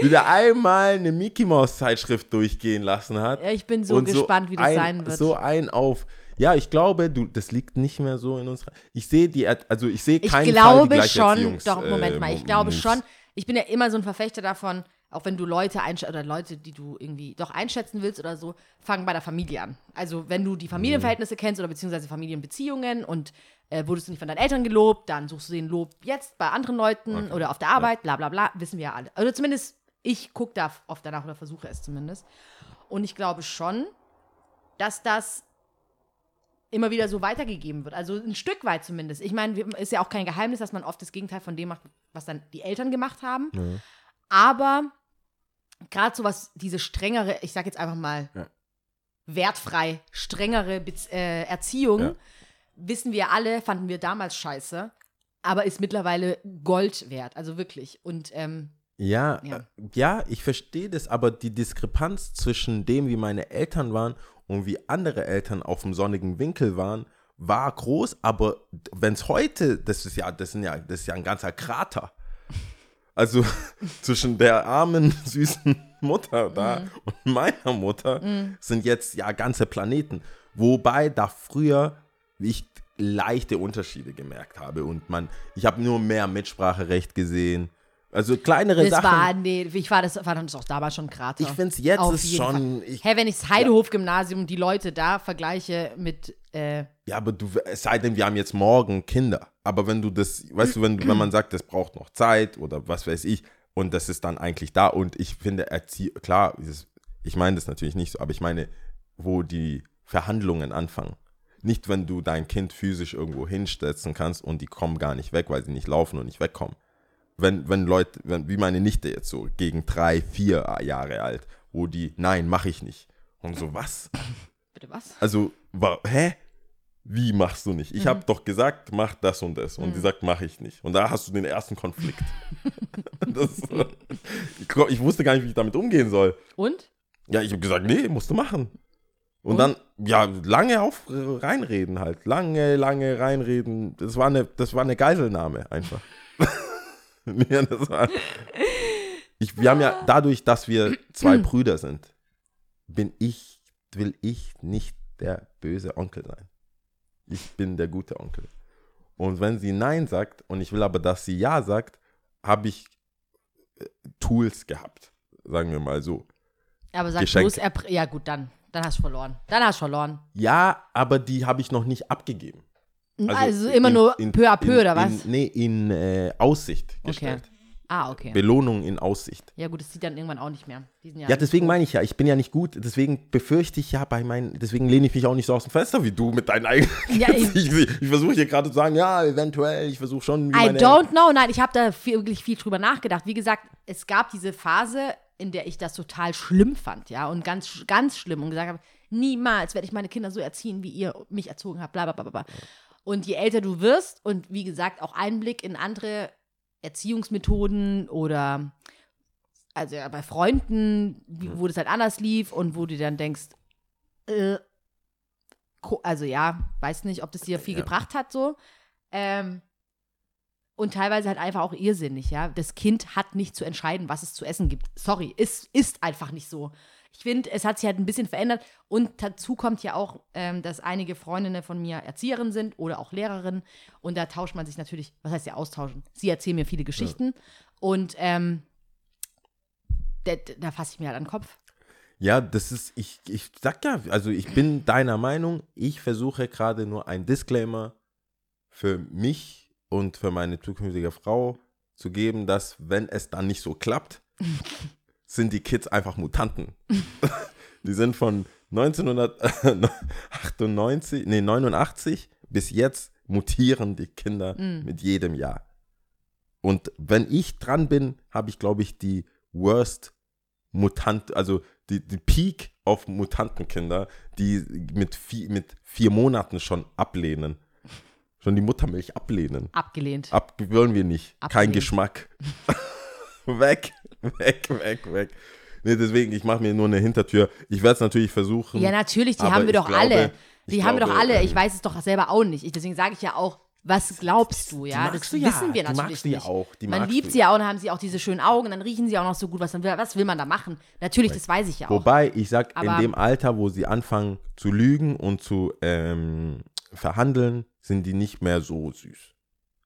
Wie der einmal eine Mickey Mouse Zeitschrift durchgehen lassen hat. Ja, ich bin so gespannt, wie das ein, sein wird. So ein auf. Ja, ich glaube, du, das liegt nicht mehr so in uns. Ich sehe die, also ich sehe ich keinen Fall die glaube schon, doch, Moment mal, ich äh, glaube schon, ich bin ja immer so ein Verfechter davon, auch wenn du Leute einschätzen oder Leute, die du irgendwie doch einschätzen willst oder so, fangen bei der Familie an. Also wenn du die Familienverhältnisse kennst oder beziehungsweise Familienbeziehungen und äh, wurdest du nicht von deinen Eltern gelobt, dann suchst du den Lob jetzt bei anderen Leuten oder auf der Arbeit, bla bla bla, wissen wir ja alle. Oder zumindest, ich gucke da oft danach oder versuche es zumindest. Und ich glaube schon, dass das immer wieder so weitergegeben wird. Also ein Stück weit zumindest. Ich meine, ist ja auch kein Geheimnis, dass man oft das Gegenteil von dem macht, was dann die Eltern gemacht haben. Aber gerade so was, diese strengere, ich sag jetzt einfach mal, Ja. wertfrei, strengere Bez äh, Erziehung, Ja. wissen wir alle, fanden wir damals scheiße, aber ist mittlerweile Gold wert. Also wirklich. Und ähm, Ja, Ja. ja. ja, ich verstehe das, aber die Diskrepanz zwischen dem, wie meine Eltern waren und wie andere Eltern auf dem sonnigen Winkel waren, war groß, aber wenn es heute, das ist ja, das sind ja, das ist ja ein ganzer Krater. Also zwischen der armen, süßen Mutter da und meiner Mutter sind jetzt ja ganze Planeten. Wobei da früher ich leichte Unterschiede gemerkt habe und man, ich habe nur mehr Mitspracherecht gesehen. Also kleinere das Sachen. war, nee, ich war das, war das auch damals schon Krater. Ich find's jetzt Auf ist schon- ich- hey, wenn ich das Heidehof-Gymnasium, die Leute da vergleiche mit, äh, Ja, aber du, es sei denn, wir haben jetzt morgen Kinder. Aber wenn du das, weißt du, wenn, du- wenn man sagt, das braucht noch Zeit oder was weiß ich, und das ist dann eigentlich da. Und ich finde, Erzie klar, ich meine das natürlich nicht so, aber ich meine, wo die Verhandlungen anfangen. Nicht, wenn du dein Kind physisch irgendwo hinsetzen kannst und die kommen gar nicht weg, weil sie nicht laufen und nicht wegkommen. Wenn, wenn Leute, wenn, wie meine Nichte jetzt so, gegen drei, vier Jahre alt, wo die, nein, mache ich nicht. Und so, was? bitte was? Also, wa, hä? Wie machst du nicht? Ich habe doch gesagt, mach das und das. Und die sagt, mache ich nicht. Und da hast du den ersten Konflikt. das, ich, glaub, ich wusste gar nicht, wie ich damit umgehen soll. Und? Ja, ich habe gesagt, nee, musst du machen. Und, dann, ja, lange auf reinreden halt. Lange, lange reinreden. Das war eine, das war eine Geiselnahme einfach. ja, das war, ich, wir haben ja dadurch, dass wir zwei Brüder sind, bin ich, will ich nicht der böse Onkel sein. Ich bin der gute Onkel. Und wenn sie Nein sagt und ich will aber, dass sie Ja sagt, habe ich äh, Tools gehabt. Sagen wir mal so. Aber sag bloß, er, ja gut, dann, dann hast du verloren. Dann hast du verloren. Ja, aber die habe ich noch nicht abgegeben. Also, immer in- nur in- peu à peu, in, oder was? In, nee, in äh, Aussicht gestellt. Ah, okay. Belohnung in Aussicht. Ja gut, das sieht dann irgendwann auch nicht mehr. Sind Ja, deswegen meine ich ja, ich bin ja nicht gut, deswegen befürchte ich ja bei meinen, deswegen lehne ich mich auch nicht so aus dem Fenster wie du mit deinen eigenen. Ja, ich ich, ich versuche hier gerade zu sagen, ja, eventuell, ich versuche schon. I don't know. Nein, ich habe da viel, wirklich viel drüber nachgedacht. Wie gesagt, es gab diese Phase, in der ich das total schlimm fand, ja, und ganz, ganz schlimm und gesagt habe, niemals werde ich meine Kinder so erziehen, wie ihr mich erzogen habt, bla bla bla bla. bla. Und je älter du wirst und wie gesagt auch Einblick in andere Erziehungsmethoden oder also ja, bei Freunden, wie, wo das halt anders lief und wo du dann denkst, äh, also ja, weiß nicht, ob das dir viel Ja. gebracht hat so. Ähm, und teilweise halt einfach auch irrsinnig, ja. Das Kind hat nicht zu entscheiden, was es zu essen gibt. Sorry, ist, ist einfach nicht so. Ich finde, es hat sich halt ein bisschen verändert. Und dazu kommt ja auch, ähm, dass einige Freundinnen von mir Erzieherinnen sind oder auch Lehrerinnen. Und da tauscht man sich natürlich, was heißt ja austauschen? Sie erzählen mir viele Geschichten. Und ähm, da, da fasse ich mir halt an den Kopf. Ja, das ist, ich, ich sag ja, also ich bin deiner Meinung, ich versuche gerade nur ein Disclaimer für mich und für meine zukünftige Frau zu geben, dass wenn es dann nicht so klappt, sind die Kids einfach Mutanten. die sind von 1998, nee, 89 bis jetzt mutieren die Kinder mit jedem Jahr. Und wenn ich dran bin, habe ich, glaube ich, die worst Mutant, also die, die Peak auf Mutantenkinder, die mit, vi mit vier Monaten schon ablehnen. Schon die Muttermilch ablehnen. Abgelehnt. Ab wollen wir nicht. Kein Abgelehnt. Geschmack. weg, weg, weg, weg. Nee, deswegen, ich mache mir nur eine Hintertür. Ich werde es natürlich versuchen. Ja, natürlich, die haben wir doch glaube- alle. Die haben wir doch glaube, alle. Ich ähm, weiß es doch selber auch nicht. Ich, deswegen sage ich ja auch, was glaubst du, ja? Das du ja. wissen wir Die natürlich ja nicht. auch. Die man liebt du. sie ja auch und dann haben sie auch diese schönen Augen dann riechen sie auch noch so gut. Was, was will man da machen? Natürlich, das weiß ich ja auch. Wobei, ich sag, in Aber- dem Alter, wo sie anfangen zu lügen und zu ähm, verhandeln, sind die nicht mehr so süß.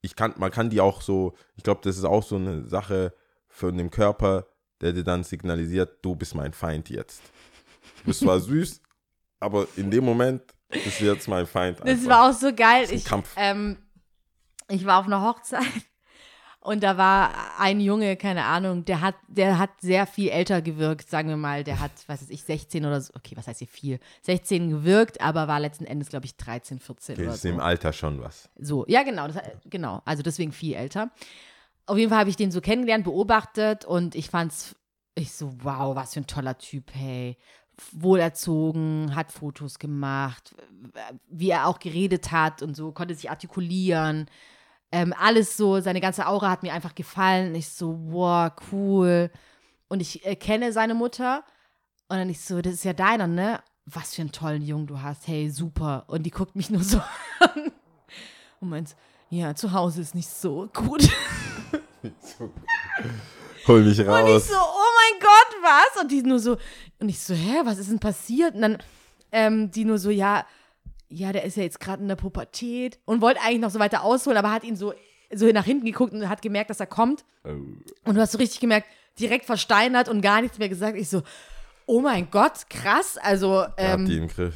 Ich kann, man kann die auch so, ich glaube, das ist auch so eine Sache von dem Körper, der dir dann signalisiert, du bist mein Feind jetzt. Du bist zwar süß, aber in dem Moment bist du jetzt mein Feind. Das einfach. war auch so geil. Ich, ähm, ich war auf einer Hochzeit und da war ein Junge, keine Ahnung, der hat, der hat sehr viel älter gewirkt, sagen wir mal. Der hat, was weiß ich, 16 oder so, okay, was heißt hier viel? 16 gewirkt, aber war letzten Endes, glaube ich, 13, 14 Okay, oder ist so. im Alter schon was. So, ja, genau, das, genau. Also deswegen viel älter. Auf jeden Fall habe ich den so kennengelernt, beobachtet und ich fand's, ich so, wow, was für ein toller Typ, hey. Wohlerzogen, hat Fotos gemacht, wie er auch geredet hat und so, konnte sich artikulieren. Ähm, alles so, seine ganze Aura hat mir einfach gefallen. Ich so, wow, cool. Und ich äh, kenne seine Mutter. Und dann ich so, das ist ja deiner, ne? Was für einen tollen Jungen du hast. Hey, super. Und die guckt mich nur so an und meint, ja, zu Hause ist nicht so gut. Hol mich Und ich raus. so, oh mein Gott, was? Und die nur so, und ich so, hä, was ist denn passiert? Und dann ähm, die nur so, ja, ja, der ist ja jetzt gerade in der Pubertät und wollte eigentlich noch so weiter ausholen, aber hat ihn so, so nach hinten geguckt und hat gemerkt, dass er kommt. Oh. Und du hast so richtig gemerkt, direkt versteinert und gar nichts mehr gesagt. Ich so, oh mein Gott, krass. Also, Er hat die ähm, im Griff.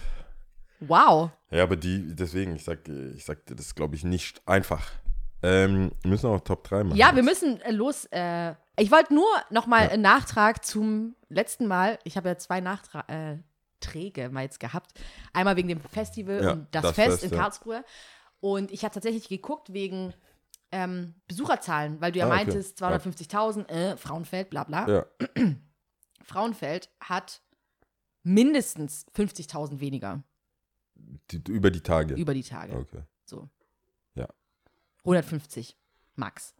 wow. Ja, aber die, deswegen, ich sag, ich sag das ist, glaube ich, nicht einfach. Ähm, wir müssen auch Top 3 machen. Ja, wir müssen äh, los. Äh, ich wollte nur noch mal einen Nachtrag zum letzten Mal. Ich habe ja zwei Nachträge äh, mal jetzt gehabt. Einmal wegen dem Festival Ja, und das, das Fest Fest, in ja. Karlsruhe. Und ich habe tatsächlich geguckt wegen ähm, Besucherzahlen, weil du ja Ah, okay. meintest, 250.000, äh, Frauenfeld, bla bla. Ja. Frauenfeld hat mindestens 50.000 weniger Die, über die Tage. über die Tage. Okay. So. Ja. 150 max.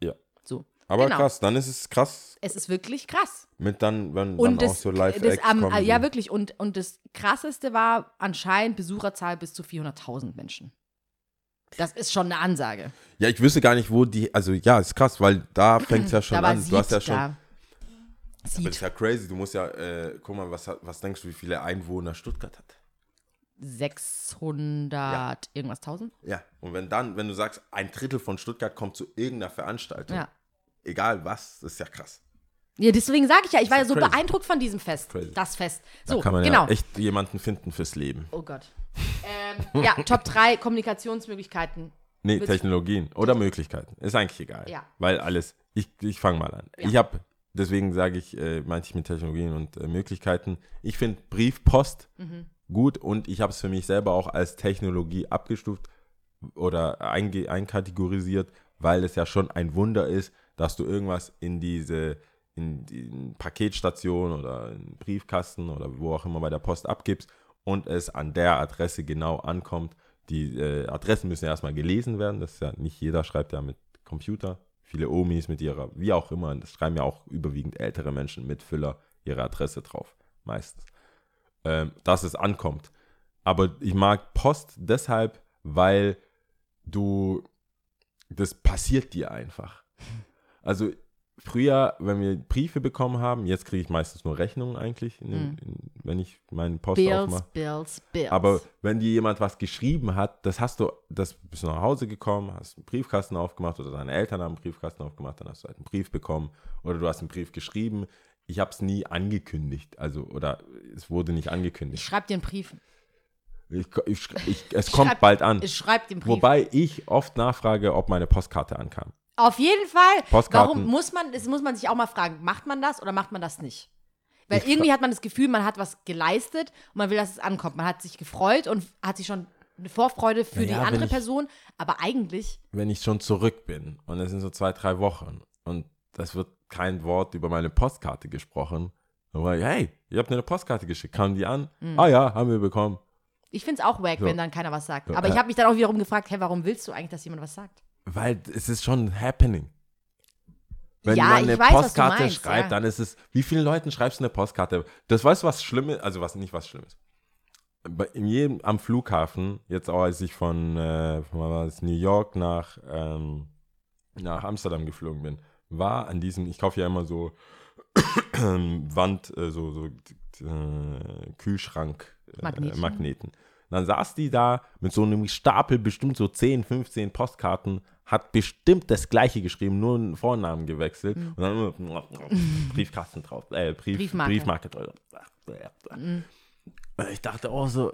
Ja. So. Aber Genau. krass, dann ist es krass, Es ist wirklich krass. mit dann, wenn Und dann das, auch so live das kommen. ja wirklich und, und das krasseste war anscheinend Besucherzahl bis zu 400.000 Menschen. Das ist schon eine Ansage. Ja, ich wüsste gar nicht, wo die, also ja, ist krass, weil da fängt es ja schon an. Du hast ja schon, da. aber das ist ja crazy, du musst ja, äh, guck mal, was, was denkst du, wie viele Einwohner Stuttgart hat? 600 irgendwas tausend. Ja, und wenn dann, wenn du sagst, ein Drittel von Stuttgart kommt zu irgendeiner Veranstaltung, Ja. egal was, das ist ja krass. Ja, deswegen sage ich ja, ich war ja so crazy. beeindruckt von diesem Fest. Crazy. Das Fest. Da So, kann man genau. ja echt jemanden finden fürs Leben. Oh Gott. ähm, ja, Top 3 Kommunikationsmöglichkeiten. Nee, Willst- Technologien oder Möglichkeiten. Ist eigentlich egal. Ja. Weil alles, ich, ich fange mal an. Ja. Ich habe, deswegen sage ich, äh, meinte ich mit Technologien und äh, Möglichkeiten, ich finde Briefpost Mhm. Gut und ich habe es für mich selber auch als Technologie abgestuft oder einkategorisiert, weil es ja schon ein Wunder ist, dass du irgendwas in diese in die Paketstation oder in Briefkasten oder wo auch immer bei der Post abgibst und es an der Adresse genau ankommt. Die äh, Adressen müssen ja erstmal gelesen werden. Das ist ja nicht jeder schreibt ja mit Computer. Viele Omis mit ihrer, wie auch immer, das schreiben ja auch überwiegend ältere Menschen mit Füller ihre Adresse drauf, meistens. Ähm, dass es ankommt. Aber ich mag Post deshalb, weil du, das passiert dir einfach. Also früher, wenn wir Briefe bekommen haben, jetzt kriege ich meistens nur Rechnungen eigentlich, in den, in, wenn ich meinen Post Bills, aufmache. Bills, Bills. Aber wenn dir jemand was geschrieben hat, das hast du, das bist du nach Hause gekommen, hast einen Briefkasten aufgemacht oder deine Eltern haben einen Briefkasten aufgemacht, dann hast du halt einen Brief bekommen oder du hast einen Brief geschrieben. Ich habe es nie angekündigt, also oder es wurde nicht ich angekündigt. schreibe dir einen Brief. Ich, ich, ich, es kommt schreib- bald an. Ich schreibe den Brief. Wobei ich oft nachfrage, ob meine Postkarte ankam. Auf jeden Fall. Postkarten. Warum muss man, das muss man sich auch mal fragen, macht man das oder macht man das nicht? Weil Ich irgendwie hat man das Gefühl, man hat was geleistet und man will, dass es ankommt. Man hat sich gefreut und hat sich schon eine Vorfreude für Ja, die andere ich- Person, aber eigentlich, wenn ich schon zurück bin und es sind so zwei, drei Wochen und das wird kein Wort über meine Postkarte gesprochen, dann war ich, hey, ihr habt mir eine Postkarte geschickt, kamen die an? Mhm. Ah ja, haben wir bekommen. ich finde es auch wack, So. wenn dann keiner was sagt. So, Aber ich äh. habe mich dann auch wiederum gefragt, hey, warum willst du eigentlich, dass jemand was sagt? Weil es ist schon happening. Wenn Ja, man eine weiß, Postkarte meinst, schreibt, ja. dann ist es, wie vielen Leuten schreibst du eine Postkarte? Das weißt du, was Schlimmes, also was nicht was Schlimmes. In jedem, am Flughafen, jetzt auch als ich von, äh, von New York nach, ähm, nach Amsterdam geflogen bin, war an diesem, ich kaufe ja immer so Wand, äh, so, so äh, Kühlschrank äh. Magneten. Dann saß die da mit so einem Stapel, bestimmt so 10, 15 Postkarten, hat bestimmt das gleiche geschrieben, nur einen Vornamen gewechselt und dann immer Briefkasten drauf, äh, Brief, Briefmarke. Briefmarke drauf. Und Ich dachte auch so,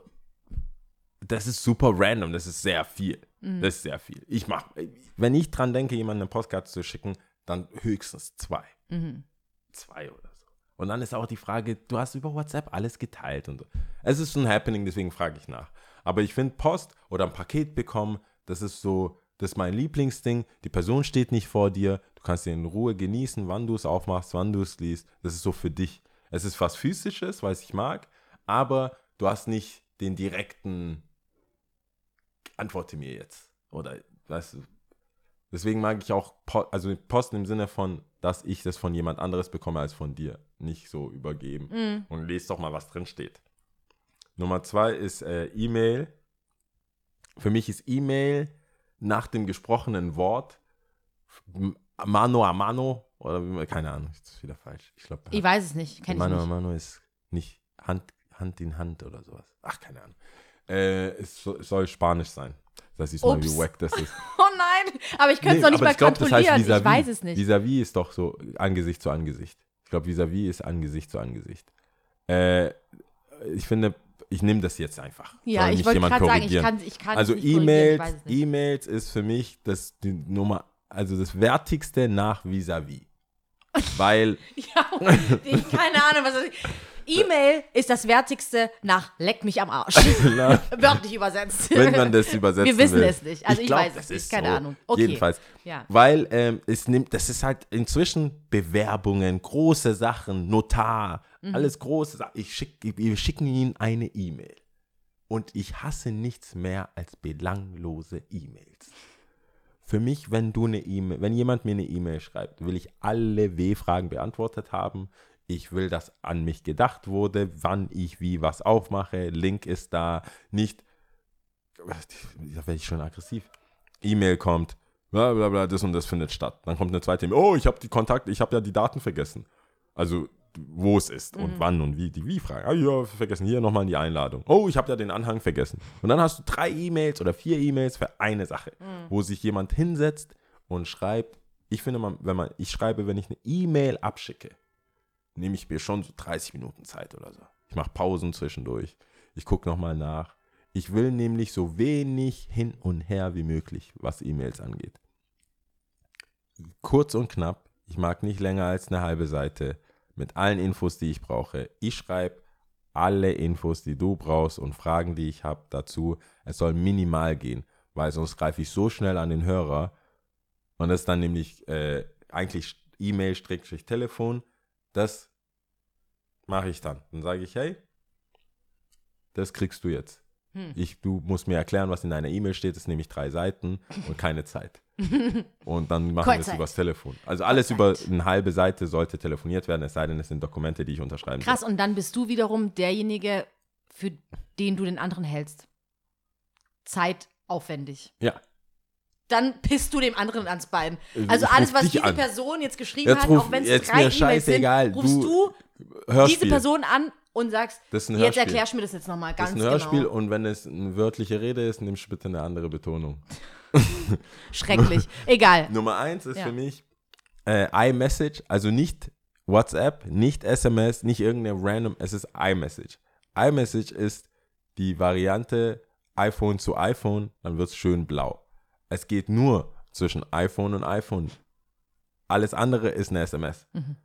das ist super random, das ist sehr viel. Das ist sehr viel. Ich mach, wenn ich dran denke, jemandem eine Postkarte zu schicken, dann höchstens zwei. Zwei oder so. Und dann ist auch die Frage, du hast über WhatsApp alles geteilt und so. Es ist ein Happening, deswegen frage ich nach. Aber ich finde Post oder ein Paket bekommen, das ist so, das ist mein Lieblingsding. Die Person steht nicht vor dir. Du kannst dir in Ruhe genießen, wann du es aufmachst, wann du es liest. Das ist so für dich. Es ist was Physisches, was ich mag, aber du hast nicht den direkten Antworte mir jetzt. Oder, weißt du, deswegen mag ich auch Po- also Post im Sinne von, dass ich das von jemand anderes bekomme als von dir. Nicht so übergeben. Und lest doch mal, was drin steht. Nummer zwei ist äh, E-Mail. Für mich ist E-Mail nach dem gesprochenen Wort mano a mano oder keine Ahnung, ist wieder falsch. Ich glaube, Ich weiß es nicht, kenne ich Mano a nicht. mano ist nicht Hand, Hand in Hand oder sowas. Ach, keine Ahnung. Äh, es, so, es soll Spanisch sein. Das ist mal, wie wack das ist. Oh nein, aber ich könnte es Nee, noch nicht mal ich glaub, das heißt kontrollieren. ich vis-à-vis. weiß es nicht. Vis-à-vis ist doch so Angesicht zu Angesicht. Ich glaube, vis-à-vis ist Angesicht zu Angesicht. Äh, ich finde, ich nehme das jetzt einfach. ja, ich wollte gerade sagen, ich kann, ich kann Also ich E-Mails. E-Mails ist für mich das die Nummer, also das Wertigste nach vis-à-vis. Weil, Ja, ich, keine Ahnung, was das ist. E-Mail ist das Wertigste nach Leck mich am Arsch. Wörtlich übersetzt. wenn man das übersetzen Wir wissen will. es nicht. Also ich glaub, weiß es nicht. Keine so. Ahnung. Okay. Jedenfalls. Ja. Weil ähm, es nimmt, das ist halt inzwischen Bewerbungen, große Sachen, Notar, Mhm. alles große Sachen. Ich schick, wir schicken ihnen eine E-Mail. Und ich hasse nichts mehr als belanglose E-Mails. Für mich, wenn du eine E-Mail, wenn jemand mir eine E-Mail schreibt, will ich alle W-Fragen beantwortet haben. Ich will, dass an mich gedacht wurde, wann ich wie was aufmache. Link ist da. Nicht, da werde ich schon aggressiv. E-Mail kommt, bla bla bla, das und das findet statt. Dann kommt eine zweite E-Mail, oh, ich habe die Kontakte, ich habe ja die Daten vergessen. Also, wo es ist und wann und wie, die Wie-Frage. Ah ja, vergessen, hier nochmal die Einladung. Oh, ich habe ja den Anhang vergessen. Und dann hast du drei E-Mails oder vier E-Mails für eine Sache, wo sich jemand hinsetzt und schreibt, ich finde, man, wenn man, ich schreibe, wenn ich eine E-Mail abschicke, nehme ich mir schon so 30 Minuten Zeit oder so. Ich mache Pausen zwischendurch. Ich gucke nochmal nach. Ich will nämlich so wenig hin und her wie möglich, was E-Mails angeht. Kurz und knapp. Ich mag nicht länger als eine halbe Seite mit allen Infos, die ich brauche. Ich schreibe alle Infos, die du brauchst und Fragen, die ich habe dazu. Es soll minimal gehen, weil sonst greife ich so schnell an den Hörer. Und das ist dann nämlich äh, eigentlich E-Mail-Telefon. Das mache ich dann. Dann sage ich, hey, das kriegst du jetzt. Hm. Ich, du musst mir erklären, was in deiner E-Mail steht. Das sind nämlich drei Seiten und keine Zeit. Und dann machen wir es übers Telefon. Also alles Kurzzeit. über eine halbe Seite sollte telefoniert werden, es sei denn, es sind Dokumente, die ich unterschreiben Krass, und dann bist du wiederum derjenige, für den du den anderen hältst. Zeitaufwendig. Ja. Dann pisst du dem anderen ans Bein. Ich Also alles, was diese an. Person jetzt geschrieben Jetzt hat, ruf- auch wenn es drei E-Mails sind, rufst du- du, Hörspiel. diese Person an und sagst, Das jetzt erklärst du mir das jetzt nochmal Das ganz ist ein Hörspiel genau. und wenn es eine wörtliche Rede ist, nimmst du bitte eine andere Betonung. Schrecklich. Egal. Nummer eins ist Ja. für mich äh, iMessage, also nicht WhatsApp, nicht SMS, nicht irgendeine random, es ist iMessage. iMessage ist die Variante iPhone zu iPhone, dann wird es schön blau. Es geht nur zwischen iPhone und iPhone. Alles andere ist eine SMS. Mhm.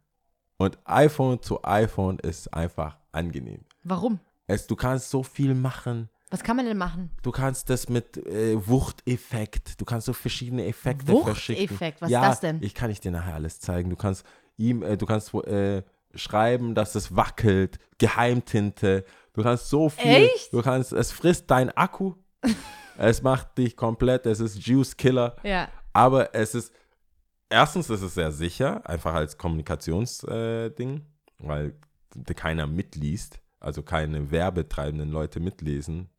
Und iPhone zu iPhone ist einfach angenehm. Warum? Es, du kannst so viel machen. Was kann man denn machen? Du kannst das mit äh, Wuchteffekt, du kannst so verschiedene Effekte verschicken. Wuchteffekt, was ist ja, das denn? Ich kann ich dir nachher alles zeigen. Du kannst ihm, äh, du kannst äh, schreiben, dass es wackelt, Geheimtinte. Du kannst so viel. Echt? Du kannst, es frisst dein Akku. Es macht dich komplett. Es ist Juice Killer. Ja. Aber es ist, erstens ist es sehr sicher, einfach als Kommunikationsding, äh, weil keiner mitliest, also keine werbetreibenden Leute mitlesen,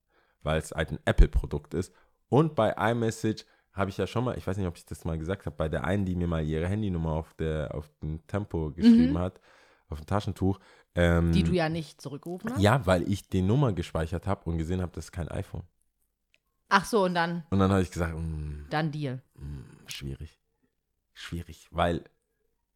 weil es halt ein Apple-Produkt ist. Und bei iMessage habe ich ja schon mal, ich weiß nicht, ob ich das mal gesagt habe, bei der einen, die mir mal ihre Handynummer auf, der, auf dem Tempo geschrieben hat, auf dem Taschentuch. Ähm, Mhm. Die du ja nicht zurückgerufen hast? ja, weil ich die Nummer gespeichert habe und gesehen habe, das ist kein iPhone. Ach so, und dann, Und dann habe ich gesagt, mm, dann Deal. Mm, schwierig. Schwierig, weil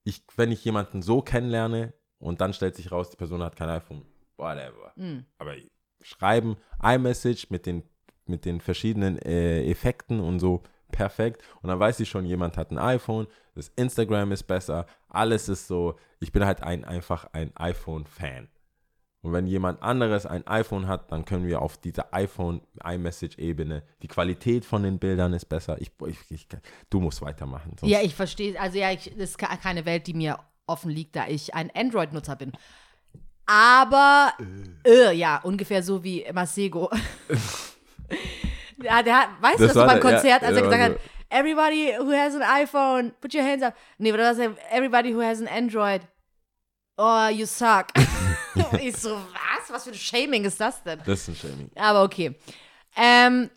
ich, wenn ich jemanden so kennenlerne und dann stellt sich raus, die Person hat kein iPhone, whatever. Mhm. Aber schreiben, iMessage mit den, mit den verschiedenen äh, Effekten und so, perfekt. Und dann weiß ich schon, jemand hat ein iPhone, das Instagram ist besser, alles ist so. Ich bin halt ein, einfach ein iPhone-Fan. Und wenn jemand anderes ein iPhone hat, dann können wir auf dieser iPhone-iMessage-Ebene, die Qualität von den Bildern ist besser. Ich, ich, ich, du musst weitermachen. Ja, ich verstehe. Also ja, ich, das ist ke- keine Welt, die mir offen liegt, da ich ein Android-Nutzer bin. Aber, äh, ja, ungefähr so wie Masego. ja, der hat, weißt du Das das so war beim der- ja, Konzert, als er gesagt hat, everybody who has an iPhone, put your hands up. Nee, oder was? Everybody who has an Android, oh, you suck. ich so, was? Was für ein Shaming ist das denn? Das ist ein Shaming. Aber okay. Ähm,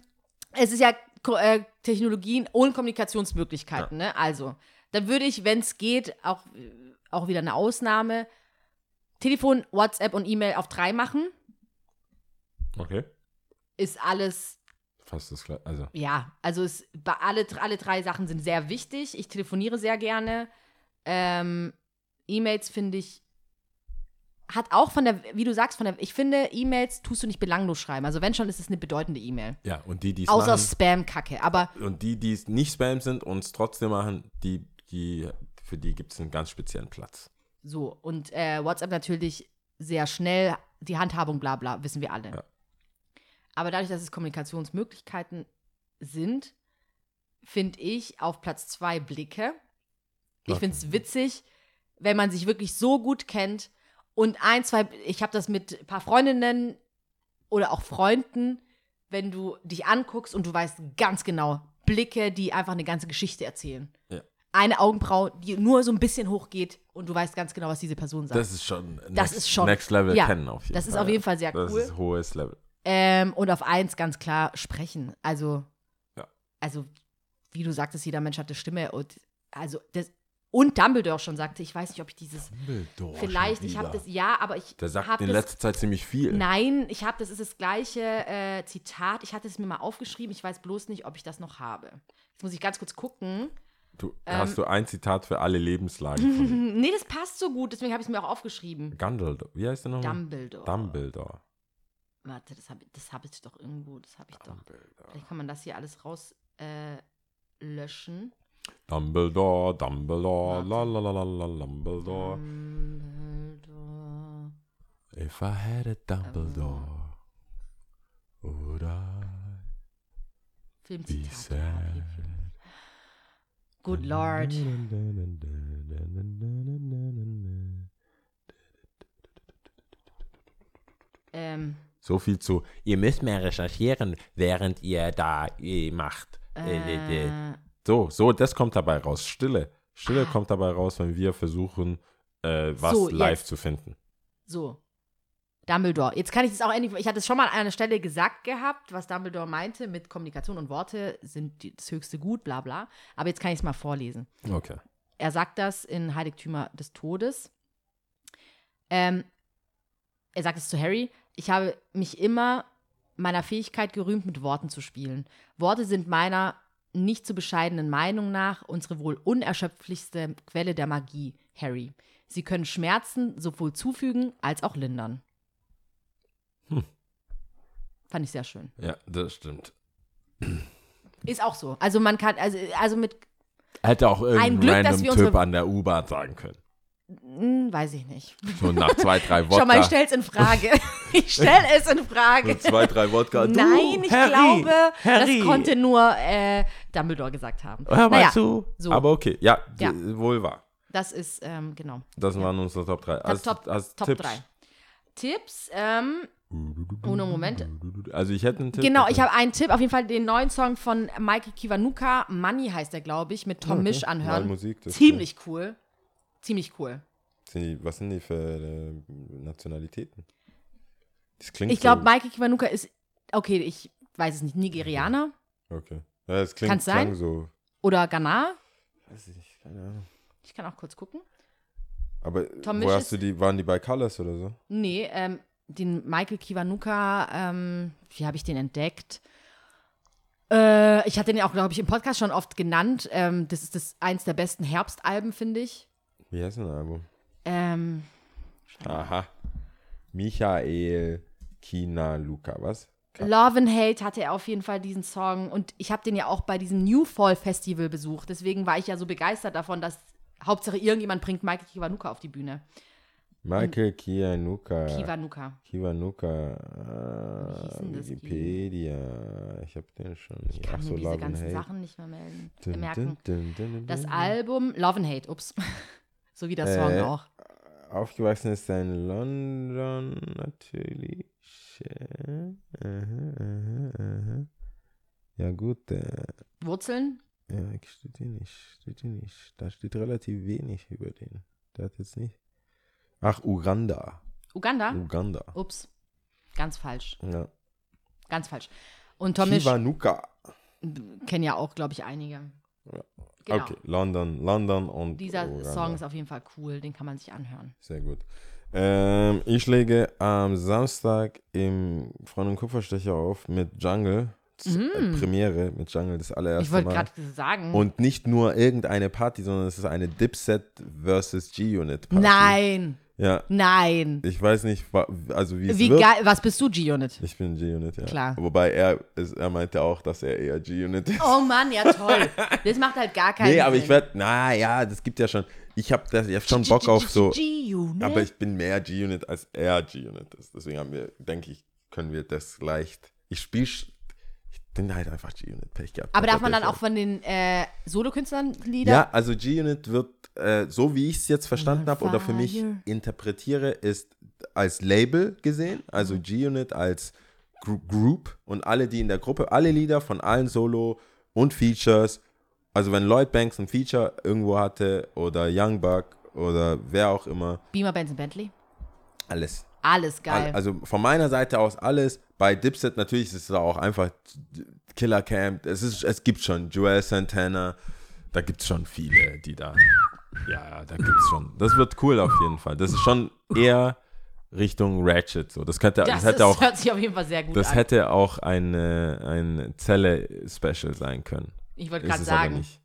es ist ja Ko äh, Technologien und Kommunikationsmöglichkeiten, ne? Also, dann würde ich, wenn es geht, auch, auch wieder eine Ausnahme, Telefon, WhatsApp und E-Mail auf drei machen. Okay. Ist alles, Fast das gleiche. Also, ja, also es, alle, alle drei Sachen sind sehr wichtig. Ich telefoniere sehr gerne. Ähm, E-Mails finde ich, hat auch von der, wie du sagst, von der, ich finde, E-Mails tust du nicht belanglos schreiben. Also wenn schon, ist es eine bedeutende E-Mail. ja, und die, die es Außer Spam-Kacke. Aber und die, die es nicht Spam sind und es trotzdem machen, die, die, für die gibt es einen ganz speziellen Platz. So, und äh, WhatsApp natürlich sehr schnell, die Handhabung, bla bla, wissen wir alle. Ja. Aber dadurch, dass es Kommunikationsmöglichkeiten sind, finde ich auf Platz zwei Blicke. Ich finde es witzig, wenn man sich wirklich so gut kennt und ein, zwei, ich habe das mit ein paar Freundinnen oder auch Freunden, wenn du dich anguckst und du weißt ganz genau, Blicke, die einfach eine ganze Geschichte erzählen. Ja. Eine Augenbraue, die nur so ein bisschen hochgeht und du weißt ganz genau, was diese Person sagt. Das ist schon Das next, ist schon- Next Level ja, kennen auf jeden das ist Fall. auf jeden Fall sehr das cool. ist hohes Level. Ähm, und auf eins ganz klar sprechen. Also, Ja. also, wie du sagtest, jeder Mensch hat eine Stimme und also das und Dumbledore schon sagte, ich weiß nicht, ob ich dieses Dumbledore vielleicht, ich habe das ja, aber ich Der sagt in das letzter Zeit ziemlich viel. Nein, ich habe das ist das gleiche äh, Zitat. Ich hatte es mir mal aufgeschrieben. Ich weiß bloß nicht, ob ich das noch habe. Jetzt muss ich ganz kurz gucken. Du, Ähm. hast du ein Zitat für alle Lebenslagen Nee, das passt so gut, deswegen habe ich es mir auch aufgeschrieben. Dumbledore. Wie heißt der nochmal? Dumbledore. Dumbledore. Warte, das habe das hab ich doch irgendwo, das habe ich doch. Dumbledore. Vielleicht kann man das hier alles raus äh, löschen. Dumbledore, Dumbledore, la la la la la Dumbledore. Dumbledore. If I had a Dumbledore, would I be sad? Good Lord. Ähm, So viel zu, ihr müsst mehr recherchieren, während ihr da äh, macht. Äh. äh, So, so, das kommt dabei raus. Stille. Stille kommt dabei raus, wenn wir versuchen, äh, was So, live jetzt. zu finden. so. Dumbledore. Jetzt kann ich das auch endlich. Ich hatte es schon mal an einer Stelle gesagt gehabt, was Dumbledore meinte mit Kommunikation und Worte sind die- das höchste Gut, bla bla. Aber jetzt kann ich es mal vorlesen. Okay. Er sagt das in Heiligtümer des Todes. Ähm, er sagt es zu Harry. Ich habe mich immer meiner Fähigkeit gerühmt, mit Worten zu spielen. Worte sind meiner nicht zu bescheidenen Meinung nach unsere wohl unerschöpflichste Quelle der Magie, Harry. Sie können Schmerzen sowohl zufügen als auch lindern. Hm. Fand ich sehr schön. Ja, das stimmt. Ist auch so. Also man kann, also, also mit Hätte auch irgendein Glück, random Typ an der U-Bahn sagen können. Hm, weiß ich nicht. So nach zwei, drei Wodka. Schau mal, ich stell's in Frage. ich stell es in Frage. so zwei, drei Wodka. Du, Nein, ich Harry, glaube, Harry. das konnte nur äh, Dumbledore gesagt haben. Hör mal naja, zu. so. Aber okay, ja, Ja. wohl wahr. das ist, ähm, genau. Das waren unsere Top 3. Das Top, Top 3. Tipps, ähm, ohne Moment. Also ich hätte einen Tipp. Genau, ich habe einen Tipp, auf jeden Fall den neuen Song von Michael Kiwanuka, Money heißt er, glaube ich, mit Tom Misch Mal anhören. Musik, das Ziemlich cool. Ziemlich cool. Was sind die für äh, Nationalitäten? Das klingt Ich glaube, so, Michael Kiwanuka ist, okay, ich weiß es nicht, Nigerianer Okay. Ja, es klingt Kann's sein? so. oder Ghana. Weiß ich nicht, keine Ahnung. Ich kann auch kurz gucken. Aber Tom wo hast du die, waren die bei Colors oder so? Nee, ähm, den Michael Kiwanuka, ähm, wie habe ich den entdeckt? Äh, ich hatte den auch, glaube ich, im Podcast schon oft genannt. Ähm, das ist das eins der besten Herbstalben, finde ich. Wie heißt denn das Album? Ähm, Aha. Michael Kina Luca, was? Love and Hate hatte er auf jeden Fall diesen Song und ich habe den ja auch bei diesem New Fall Festival besucht. Deswegen war ich ja so begeistert davon, dass Hauptsache irgendjemand bringt Michael Kiwanuka auf die Bühne. Michael Kiwanuka. Kiwanuka. Kiwanuka. Äh? Wikipedia. Ich habe den schon. Ich kann Ach so, mir diese Love ganzen. Sachen nicht mehr melden, merken. dun, dun, dun, Das. Album Love and Hate, ups. so wie der Song Äh, auch. Aufgewachsen ist er in London natürlich. Aha, aha, aha. Ja gut, äh, Wurzeln? ja, ich steht hier nicht, steht hier nicht. Da steht relativ wenig über den. Der hat jetzt nicht. Ach, Uganda. Uganda? Uganda. Ups. Ganz falsch. Ja. Ganz falsch. Und Tomisch Kiwanuka. kennen ja auch, glaube ich, einige. Ja. Genau. Okay, London, London und Dieser Uganda. Song ist auf jeden Fall cool, den kann man sich anhören. Sehr gut. Ähm, ich lege am Samstag im Freund und Kupferstecher auf mit Jungle. Äh, Premiere mit Jungle, das allererste Mm. Ich wollte Mal. gerade sagen. Und nicht nur irgendeine Party, sondern es ist eine Dipset versus G-Unit Party. Nein, Ja, nein. ich weiß nicht, also wie es Wie wird. geil, was bist du, G-Unit? Ich bin G-Unit, ja. Klar. Wobei er, er meinte auch, dass er eher G-Unit ist. Oh Mann, ja toll. Das macht halt gar keinen nee, aber Sinn. ich werde, na ja, das gibt ja schon, ich habe hab schon Bock auf so, G-Unit? aber ich bin mehr G-Unit als er G-Unit ist. Deswegen haben wir, denke ich, können wir das leicht, ich spiele, bin halt einfach G-Unit, Pech gehabt. aber darf man dann auch von den äh, Solokünstlern Lieder? Ja, also G-Unit wird, äh, so wie ich es jetzt verstanden habe oder für mich interpretiere, ist als Label gesehen, also Mhm. G-Unit als Gru Group und alle, die in der Gruppe, alle Lieder von allen Solo und Features, also wenn Lloyd Banks ein Feature irgendwo hatte oder Young Buck oder wer auch immer, Beamer, Benson, Bentley? alles. Alles geil. Also von meiner Seite aus alles. Bei Dipset natürlich ist es auch einfach Killer Camp. Es, ist, es gibt schon Joel Santana. Da gibt es schon viele, die da. Ja, da gibt es schon. Das wird cool auf jeden Fall. Das ist schon eher Richtung Ratchet. So. Das, könnte, das, das hätte ist, auch, hört sich auf jeden Fall sehr gut das an. hätte auch eine, ein Zelle-Special sein können. ich wollte gerade aber sagen. nicht.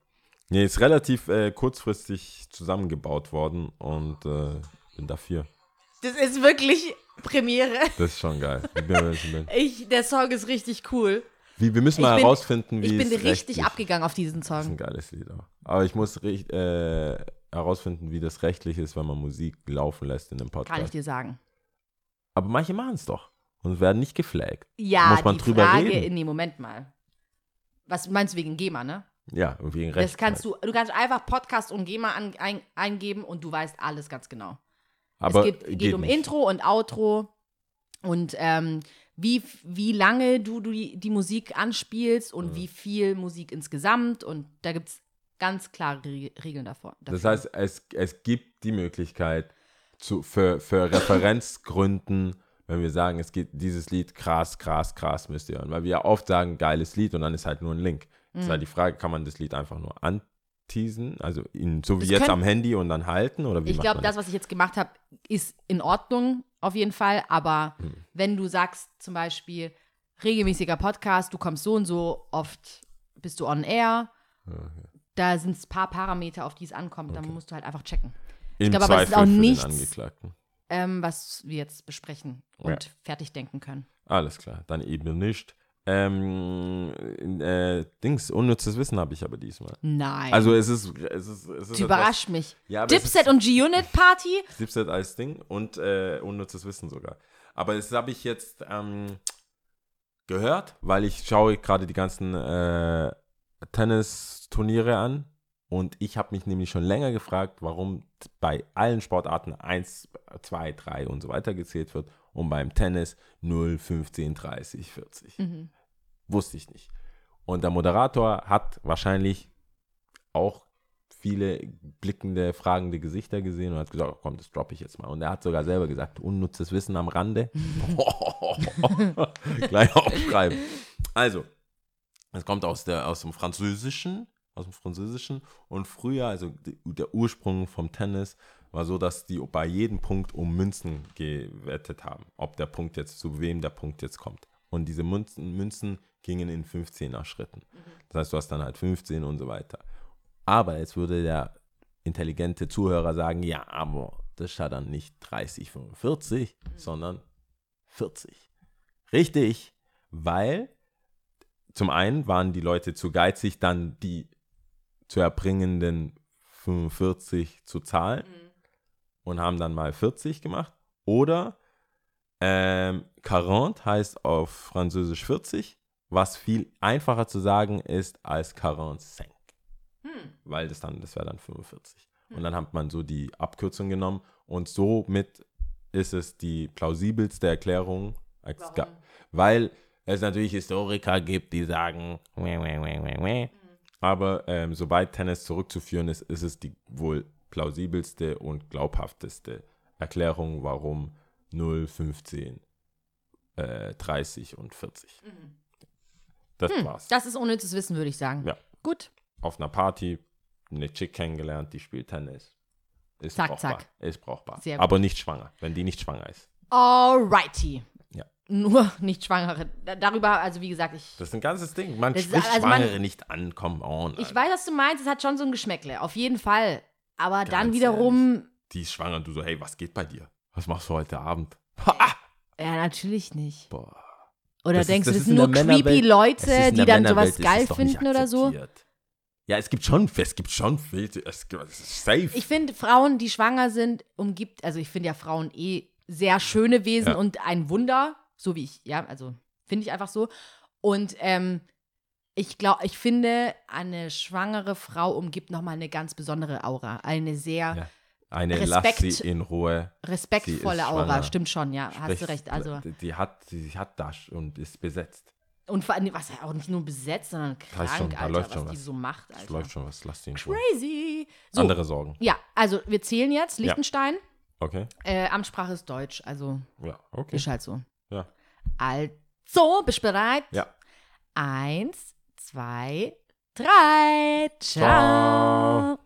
Nee, ist relativ äh, kurzfristig zusammengebaut worden und äh, bin dafür. Das ist wirklich Premiere. Das ist schon geil. Ich der Song ist richtig cool. Wie, wir müssen Ich mal bin- herausfinden, wie Ich bin richtig abgegangen auf diesen Das ist Song. ein geiles Lied auch. Aber ich muss äh, herausfinden, wie das rechtlich ist, wenn man Musik laufen lässt in einem Kann ich Podcast. dir sagen. Aber manche machen es doch und werden nicht geflaggt. Ja, Muss man die drüber Frage, reden? nee, Moment mal. Was meinst du wegen GEMA, ne? Ja, wegen Recht. Das kannst du, du kannst einfach Podcast und GEMA an, ein, eingeben und du weißt alles ganz genau. Aber es geht, geht, um nicht. Intro und Outro und ähm, wie, wie lange du, du die, die Musik anspielst und wie viel Musik insgesamt und da gibt es ganz klare Re Regeln davor. Das dafür. heißt, es, es gibt die Möglichkeit zu, für, für Referenzgründen, wenn wir sagen, es geht dieses Lied krass, krass, krass, müsst ihr hören. Weil wir ja oft sagen, geiles Lied und dann ist halt nur ein Link. Das ist Mhm. halt die Frage, kann man das Lied einfach nur anteasen, also ihn, so wie Das jetzt am Handy und dann halten? Oder wie ich glaube, man das, was ich jetzt gemacht habe, ist in Ordnung auf jeden Fall. Aber Hm. wenn du sagst zum Beispiel regelmäßiger Podcast, du kommst so und so oft, bist du on air, da sind es ein paar Parameter, auf die es ankommt. Dann musst du halt einfach checken. Im glaube aber, es ist auch nichts-. Ähm, was wir jetzt besprechen und Ja. fertig denken können. Alles klar, dann eben nicht. Ähm, äh, Dings, unnützes Wissen habe ich aber diesmal. Nein. Also es ist, es ist, es ist du überrascht mich. Ja, Dipset und G-Unit Party? Dipset als Ding und äh, unnützes Wissen sogar. Aber das habe ich jetzt ähm, gehört, weil ich schaue gerade die ganzen äh, Tennisturniere an und ich habe mich nämlich schon länger gefragt, warum bei allen Sportarten 1, 2, 3 und so weiter gezählt wird und beim Tennis 0, 15, 30, 40. Mhm. Wusste ich nicht. Und der Moderator hat wahrscheinlich auch viele blickende, fragende Gesichter gesehen und hat gesagt, oh, komm, das droppe ich jetzt mal. Und er hat sogar selber gesagt, unnützes Wissen am Rande. Gleich aufschreiben. Also, es kommt aus, der, aus dem Französischen, aus dem Französischen und früher, also der Ursprung vom Tennis war so, dass die bei jedem Punkt um Münzen gewettet haben, ob der Punkt jetzt, zu wem der Punkt jetzt kommt. Und diese Münzen, Münzen gingen in 15er Schritten. Das heißt, du hast dann halt 15 und so weiter. Aber jetzt würde der intelligente Zuhörer sagen, ja, aber das ist ja dann nicht 30, 45, sondern 40. Richtig, weil zum einen waren die Leute zu geizig, dann die zu erbringenden 45 zu zahlen und haben dann mal 40 gemacht. Oder ähm, 40 heißt auf Französisch 40, was viel einfacher zu sagen ist als 45. Weil das dann, das wäre dann 45. Und dann hat man so die Abkürzung genommen und somit ist es die plausibelste Erklärung. ga- Weil es natürlich Historiker gibt, die sagen, "Weh, weh, weh, weh, weh." aber ähm, sobald Tennis zurückzuführen ist, ist es die wohl plausibelste und glaubhafteste Erklärung, warum 0, 15, äh, 30 und 40. Das war's. Das ist unnützes Wissen, würde ich sagen. Ja. Gut. Auf einer Party eine Chick kennengelernt, die spielt Tennis. Ist Zack, brauchbar. zack. Ist brauchbar. Sehr gut. Aber nicht schwanger, wenn die nicht schwanger ist. Alrighty. Ja. Nur nicht Schwangere. Da- Darüber, also wie gesagt, ich, Das ist ein ganzes Ding. Man Das ist- spricht also man- Schwangere nicht an, come on. ich Alter. weiß, was du meinst. Es hat schon so ein Geschmäckle. Auf jeden Fall. Aber dann Ganz wiederum, Die ist schwanger und du so, hey, was geht bei dir? Was machst du heute Abend? ja, natürlich nicht. Boah. Oder Das ist- denkst das du, ist das in sind nur creepy ist Leute, die dann sowas ist geil finden oder so? Ja, es gibt schon, es gibt schon Filter, es gibt, es ist safe. Ich finde, Frauen, die schwanger sind, umgibt, also ich finde ja Frauen eh sehr schöne Wesen Ja. und ein Wunder, so wie ich, ja, also finde ich einfach so. Und ähm, ich glaube, ich finde, eine schwangere Frau umgibt nochmal eine ganz besondere Aura. Eine sehr Ja. Eine Respekt. lass sie in Ruhe. respektvolle Aura. Stimmt schon, ja, hast du recht. Also, Die, die hat, die hat das und ist besetzt. und vor allem, was ja auch nicht nur besetzt, sondern krank, schon- da Alter, läuft was schon die was. so macht, Es Alter. läuft schon was, lass sie in Ruhe. Crazy. So, Andere Sorgen. ja, also wir zählen jetzt. Liechtenstein, Okay. äh, Amtssprache ist Deutsch, also Ja, okay. ist halt so. Ja. Also, bist du bereit? Ja. Eins, zwei, drei. Ciao. Ciao.